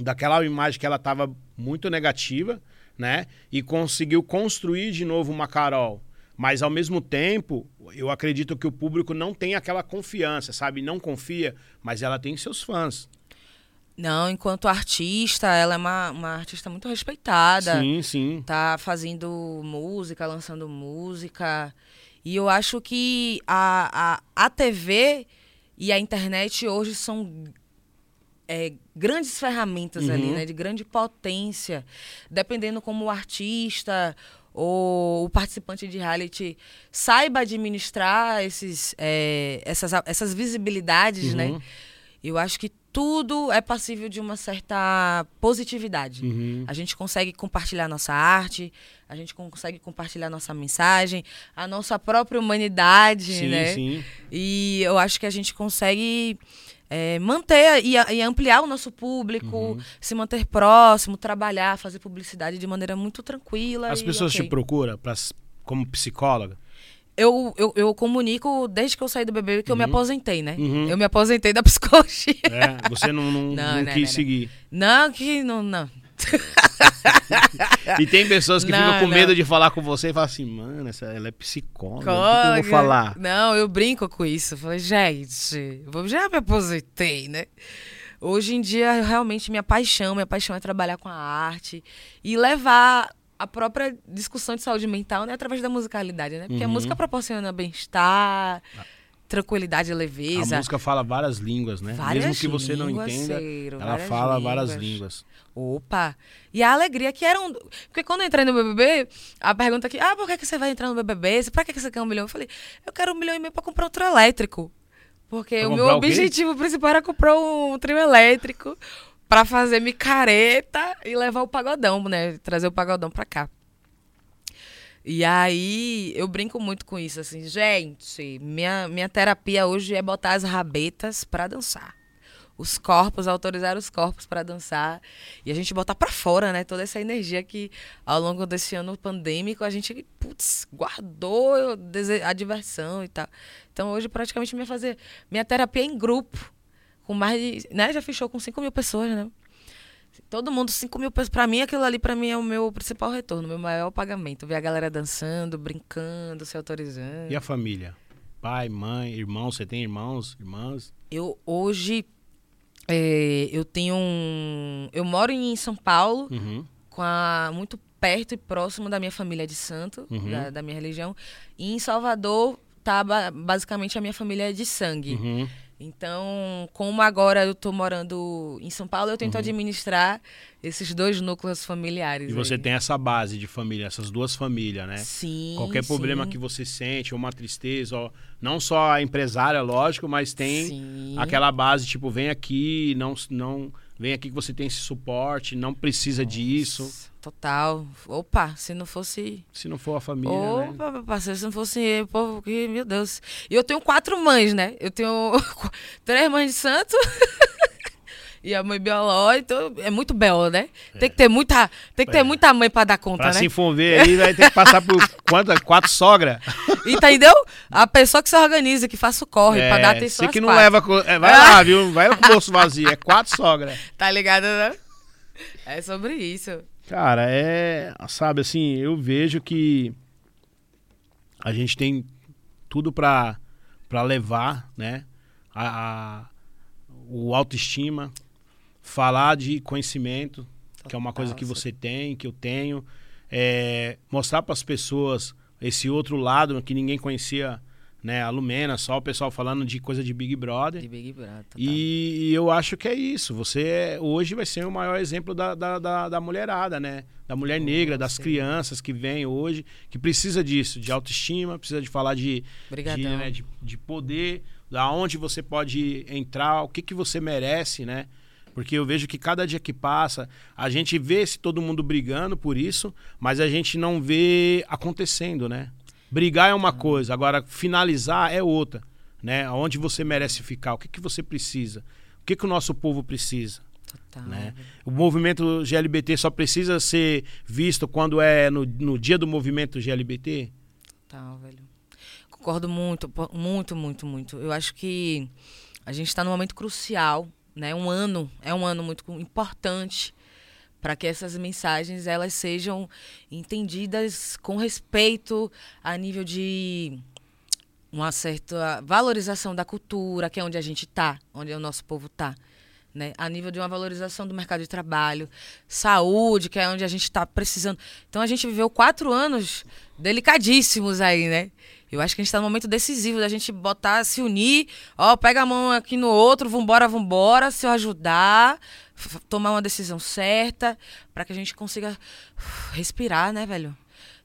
daquela imagem que ela tava muito negativa, né? E conseguiu construir de novo uma Carol. Mas, ao mesmo tempo, eu acredito que o público não tem aquela confiança, sabe? Não confia, mas ela tem seus fãs. Não, enquanto artista, ela é uma, uma artista muito respeitada. Sim, sim. Tá fazendo música, lançando música. E eu acho que a, a, a TV e a internet hoje são é, grandes ferramentas ali, Uhum. né? De grande potência. Dependendo como o artista ou o participante de reality saiba administrar esses, é, essas, essas visibilidades, Uhum. né? Eu acho que tudo é passível de uma certa positividade. Uhum. A gente consegue compartilhar nossa arte, a gente consegue compartilhar nossa mensagem, a nossa própria humanidade, Sim, né? sim. E eu acho que a gente consegue é, manter e, e ampliar o nosso público, Uhum. se manter próximo, trabalhar, fazer publicidade de maneira muito tranquila. As pessoas ok. te procuram pra, como psicóloga? Eu, eu, eu comunico desde que eu saí do bebê que eu me aposentei, né? Uhum. Eu me aposentei da psicologia. É, você não, não, Não, não quis seguir. Não, que não, não. E tem pessoas que Não, ficam com não. medo de falar com você e falam assim, mano, essa, ela é psicóloga, o que eu vou falar? Não, eu brinco com isso. Eu Falei, gente, eu já me aposentei, né? Hoje em dia, realmente, minha paixão, minha paixão é trabalhar com a arte e levar a própria discussão de saúde mental né, através da musicalidade, né? Porque a Uhum. música proporciona bem-estar, tranquilidade, A leveza. música fala várias línguas, né? Várias Mesmo que você não línguas, entenda, ela várias fala várias línguas. línguas. Opa! E a alegria que era um. Porque quando eu entrei no BBB, a pergunta aqui, ah, por que, que você vai entrar no BBB? Pra que, que você quer um milhão? Eu falei, eu quero um milhão e meio pra comprar um trio elétrico. Porque Pra o meu comprar o objetivo principal era comprar um trio elétrico pra fazer micareta e levar o pagodão, né? Trazer o pagodão pra cá. E aí, eu brinco muito com isso, assim, gente, minha, minha terapia hoje é botar as rabetas pra dançar. Os corpos, autorizar os corpos pra dançar. E a gente botar pra fora, né? Toda essa energia que ao longo desse ano pandêmico a gente, putz, guardou a diversão e tal. Então hoje praticamente minha fazer minha terapia é em grupo. Com mais de. Né? Já fechou com 5 mil pessoas, né? Todo mundo, 5 mil pessoas. Pra mim, aquilo ali, pra mim, é o meu principal retorno, meu maior pagamento. Ver a galera dançando, brincando, se autorizando. E a família? Pai, mãe, irmãos, você tem irmãos, irmãs? Eu hoje. é, eu tenho um. Eu moro em São Paulo, Uhum. com a, muito perto e próximo da minha família de santo, Uhum. da, da minha religião. E em Salvador tá ba- basicamente a minha família de sangue. Uhum. Então, como agora eu tô morando em São Paulo, eu tento administrar esses dois núcleos familiares. Uhum. E você aí. tem essa base de família, essas duas famílias, né? Sim. Qualquer problema sim. que você sente, ou uma tristeza, ó, não só a empresária, lógico, mas tem Sim. aquela base, tipo, vem aqui, não, não vem aqui que você tem esse suporte, não precisa disso. Total. Opa, se não fosse. Se não for a família, né? Opa, meu parceiro, se não fosse o povo que, meu Deus. E eu tenho quatro mães, né? Eu tenho três mães de santo. e a mãe biológica. Então é muito belo, né? Tem que ter muita, tem que ter É. muita mãe pra dar conta, Pra né? se envolver aí, vai ter que passar por quantas? Quatro sogras. Entendeu? A pessoa que se organiza, que faça o corre pra dar atenção Você que não quatro. leva. é, vai lá, viu? Vai lá com o bolso vazio. É quatro sogras. Tá ligado, né? É sobre isso. Cara, é. Sabe assim, eu vejo que a gente tem tudo pra, pra levar, né? A, a- o autoestima, falar de conhecimento, que é uma coisa que você tem, que eu tenho. é, mostrar para as pessoas esse outro lado que ninguém conhecia, né? A Lumena, só o pessoal falando de coisa de Big Brother. De Big Brother. E, eu acho que é isso. Você é- hoje vai ser o maior exemplo da, da, da, da mulherada, né? Da mulher negra, das sim. crianças que vêm hoje, que precisa disso, de autoestima, precisa de falar de, de, né, de, de poder, da onde você pode entrar, o que, que você merece, né? Porque eu vejo que cada dia que passa, a gente vê se todo mundo brigando por isso, mas a gente não vê acontecendo, né? Brigar é uma coisa, agora finalizar é outra, né? Onde você merece ficar, o que, que você precisa, o que, que o nosso povo precisa. Total. Né? O movimento GLBT só precisa ser visto quando é no, no dia do movimento GLBT? Total, velho. Concordo muito, muito, muito, muito. Eu acho que a gente está num momento crucial, né? Um ano é um ano muito importante para que essas mensagens elas sejam entendidas com respeito a nível de uma certa valorização da cultura, que é onde a gente está, onde o nosso povo está. Né? A nível de uma valorização do mercado de trabalho, saúde, que é onde a gente está precisando. Então a gente viveu quatro anos delicadíssimos aí, né? Eu acho que a gente está num momento decisivo da gente botar, se unir, ó, pega a mão aqui no outro, vambora, vambora, se eu ajudar, tomar uma decisão certa, para que a gente consiga respirar, né, velho?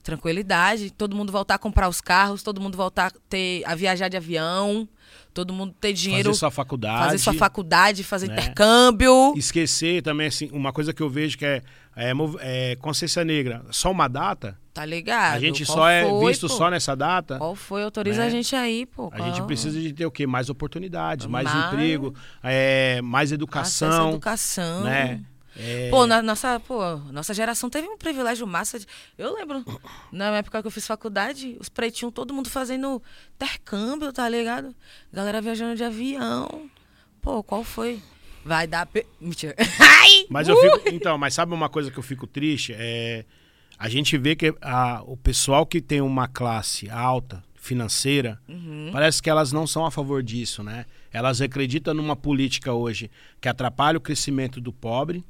Tranquilidade, todo mundo voltar a comprar os carros, todo mundo voltar a, ter, a viajar de avião, todo mundo ter dinheiro, fazer sua faculdade. fazer sua faculdade, fazer né? intercâmbio. Esquecer também, assim, uma coisa que eu vejo que é, é, é consciência negra. Só uma data? Tá ligado? a gente Qual só é foi, visto pô? só nessa data? Qual foi? Autoriza né? a gente aí, pô. A gente Qual? precisa de ter o quê? Mais oportunidades, mais, Mais- emprego, é, mais Acesso educação, educação. né? É, Pô, na nossa, pô, nossa geração teve um privilégio massa. de- eu lembro, na época que eu fiz faculdade, os pretinhos, todo mundo fazendo intercâmbio, tá ligado? Galera viajando de avião. Pô, qual foi? Vai dar. Pe... Mentira. Ai! Mas eu Uh! fico. Então, mas sabe uma coisa que eu fico triste? É. A gente vê que a- o pessoal que tem uma classe alta, financeira, Uhum. parece que elas não são a favor disso, né? Elas acreditam numa política hoje que atrapalha o crescimento do pobre,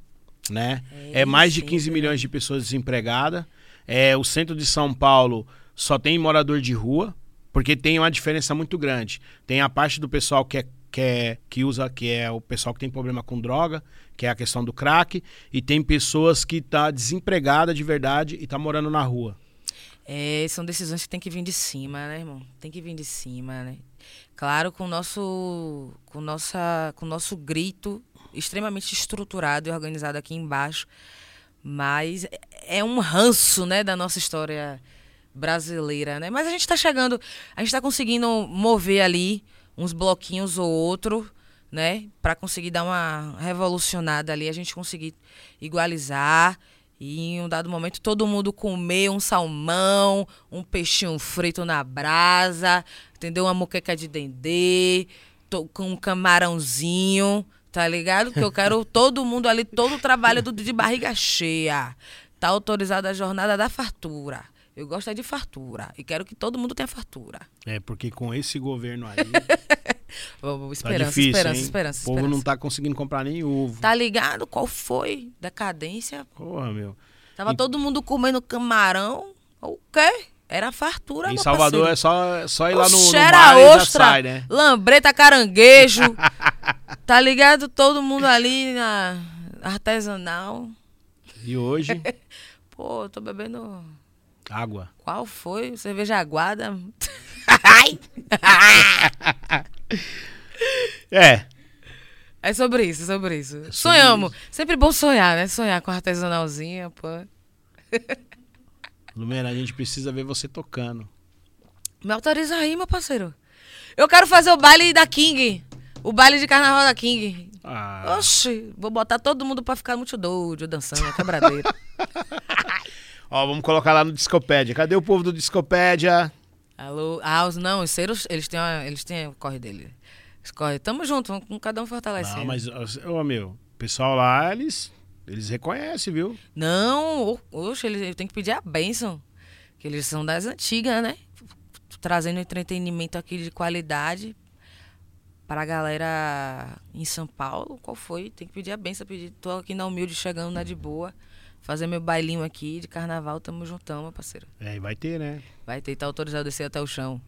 né? É, É, mais de sim, 15 né? milhões de pessoas desempregadas. É, o centro de São Paulo só tem morador de rua, porque tem uma diferença muito grande. Tem a parte do pessoal que é, que é- que usa, que é o pessoal que tem problema com droga, que é a questão do crack, e tem pessoas que tá desempregada de verdade e tá morando na rua. É, são decisões que tem que vir de cima, né, irmão? Tem que vir de cima, né? Claro, com nosso, com nossa, com o nosso grito extremamente estruturado e organizado aqui embaixo, mas é um ranço, né, da nossa história brasileira, né? Mas a gente está chegando, a gente está conseguindo mover ali uns bloquinhos ou outro, né, para conseguir dar uma revolucionada ali, a gente conseguir igualizar e em um dado momento todo mundo comer um salmão, um peixinho frito na brasa, entendeu? Uma moqueca de dendê, com um camarãozinho, tá ligado? Que eu quero todo mundo ali, todo o trabalho do- de barriga cheia. Tá autorizada a jornada da fartura. Eu gosto é de fartura e quero que todo mundo tenha fartura. É, porque com esse governo aí, tá Esperança, difícil, esperança, hein? esperança, O povo esperança. não tá conseguindo comprar nem ovo. Tá ligado? Qual foi? Decadência. Porra, meu. Tava E- todo mundo comendo camarão. O quê? Era fartura, Em Salvador parceiro. é só, só ir lá no, no Oxe, mar e já ostra, sai, né? lambreta, caranguejo. tá ligado? Todo mundo ali na artesanal. E hoje, Pô, eu tô bebendo. água. Qual foi? Cerveja aguada. É, É sobre isso, é sobre isso. Sonhamos. Sempre bom sonhar, né? Sonhar com artesanalzinha, pô. Lumena, a gente precisa ver você tocando. Me autoriza aí, meu parceiro. Eu quero fazer o baile da King. O baile de carnaval da King. Ah, Oxi, vou botar todo mundo pra ficar muito doido, dançando, quebradeira. ó, vamos colocar lá no Discopédia. Cadê o povo do Discopédia? Alô, ah, os, não, os seros, eles têm, uma- eles têm o corre dele. Eles correm. Tamo junto, vamos com cada um fortalecendo. Não, mas, ô, meu, o pessoal lá, eles, eles reconhecem, viu? Não, oxe, eles têm que pedir a bênção. Que eles são das antigas, né? Trazendo entretenimento aqui de qualidade para a galera em São Paulo. Qual foi? Tem que pedir a benção. Pedir. Tô aqui na humilde, chegando na de boa. Fazer meu bailinho aqui de carnaval. Tamo juntão, meu parceiro. É, e vai ter, né? Vai ter, tá autorizado a descer até o chão.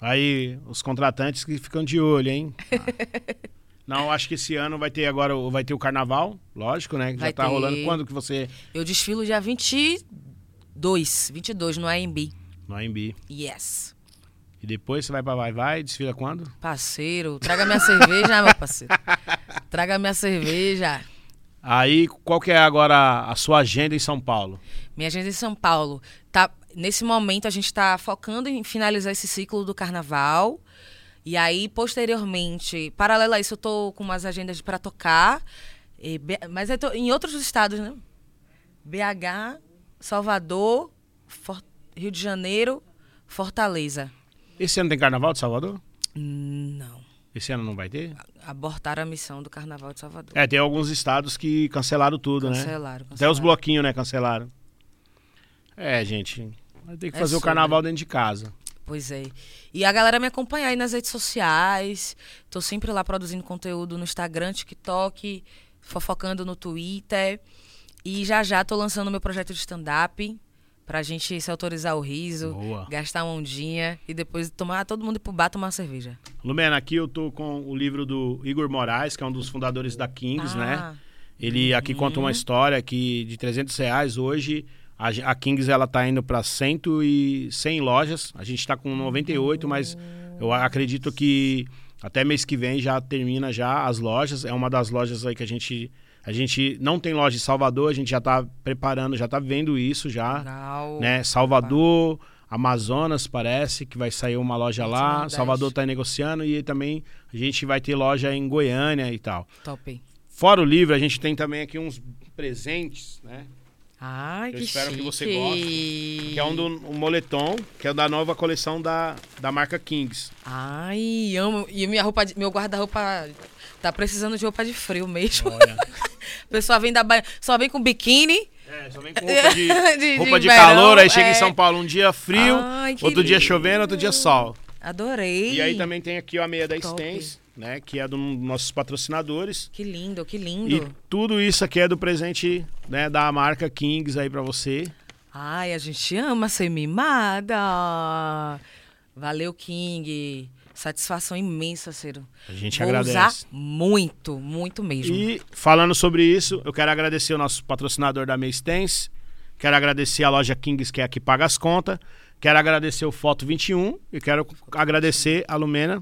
Aí, os contratantes que ficam de olho, hein? Ah. Não, acho que esse ano vai ter agora, o- vai ter o carnaval, lógico, né? que Já Vai tá ter. rolando. Quando que você... Eu desfilo dia 22. 22 no AMB. No AMB. Yes. E depois você vai pra Vai Vai, desfila quando? Parceiro, traga minha cerveja, meu parceiro. Traga minha cerveja. Aí, qual que é agora a sua agenda em São Paulo? Minha agenda em São Paulo. Tá, nesse momento, a gente está focando em finalizar esse ciclo do carnaval. E aí, posteriormente, paralelo a isso, eu tô com umas agendas para tocar. E mas eu tô em outros estados, né? BH, Salvador, For- Rio de Janeiro, Fortaleza. Esse ano tem Carnaval de Salvador? Não. Esse ano não vai ter? Abortaram a missão do Carnaval de Salvador. É, tem alguns estados que cancelaram tudo, né? Cancelaram, Até cancelaram. os bloquinhos, né, cancelaram. É, gente, vai ter que É fazer o sobre. carnaval dentro de casa. Pois é. E a galera me acompanha aí nas redes sociais. Tô sempre lá produzindo conteúdo no Instagram, TikTok, fofocando no Twitter. E já já tô lançando meu projeto de stand-up pra gente se autorizar o riso, Boa. gastar uma ondinha e depois tomar todo mundo ir pro bar tomar uma cerveja. Lumena, aqui eu tô com o livro do Igor Moraes, que é um dos fundadores da Kings, né? Ah, Ele aqui conta uma história que de 300 reais hoje a, a Kings ela tá indo para 100 e 100 lojas. A gente tá com 98, mas eu acredito que até mês que vem já termina já as lojas. É uma das lojas aí que a gente a gente não tem loja em Salvador, a gente já tá preparando, já tá vendo isso já, Legal. né? Salvador, Amazonas parece que vai sair uma loja lá. Salvador tá negociando e também a gente vai ter loja em Goiânia e tal. Top. Fora o livro, a gente tem também aqui uns presentes, né? Ai, Eu que espero que chique. você goste, Que é um do um moletom, que é da nova coleção da, da marca Kings. Ai, amo. E minha roupa, meu guarda-roupa tá precisando de roupa de frio mesmo. Olha. A pessoa vem da Bahia, só vem com biquíni. É, só vem com roupa de, De- roupa de de verão, calor, aí chega em é. São Paulo um dia frio, Ai, outro dia lindo. chovendo, outro dia sol. Adorei. E aí também tem aqui ó, a meia da Top. Stens, né? Que é dos nossos patrocinadores. Que lindo, que lindo. E tudo isso aqui é do presente né, da marca Kings aí pra você. Ai, a gente ama ser mimada. Valeu, King. Satisfação imensa, Ciro. A gente Vou agradece. usar muito, muito mesmo. E falando sobre isso, eu quero agradecer o nosso patrocinador da Meistens. Quero agradecer a loja Kings, que é a que paga as contas. Quero agradecer o Foto 21 e quero agradecer a Lumena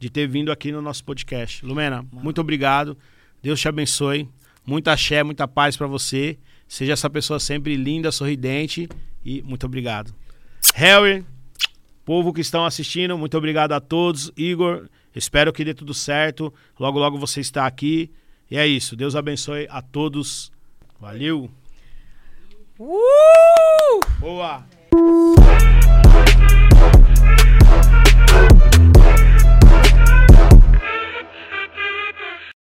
de ter vindo aqui no nosso podcast. Lumena, muito obrigado. Deus te abençoe. Muita axé, muita paz pra você. Seja essa pessoa sempre linda, sorridente e muito obrigado. Harry, Povo que estão assistindo, muito obrigado a todos. Igor, espero que dê tudo certo. Logo, logo você está aqui. E é isso. Deus abençoe a todos. Valeu. Uh! Boa.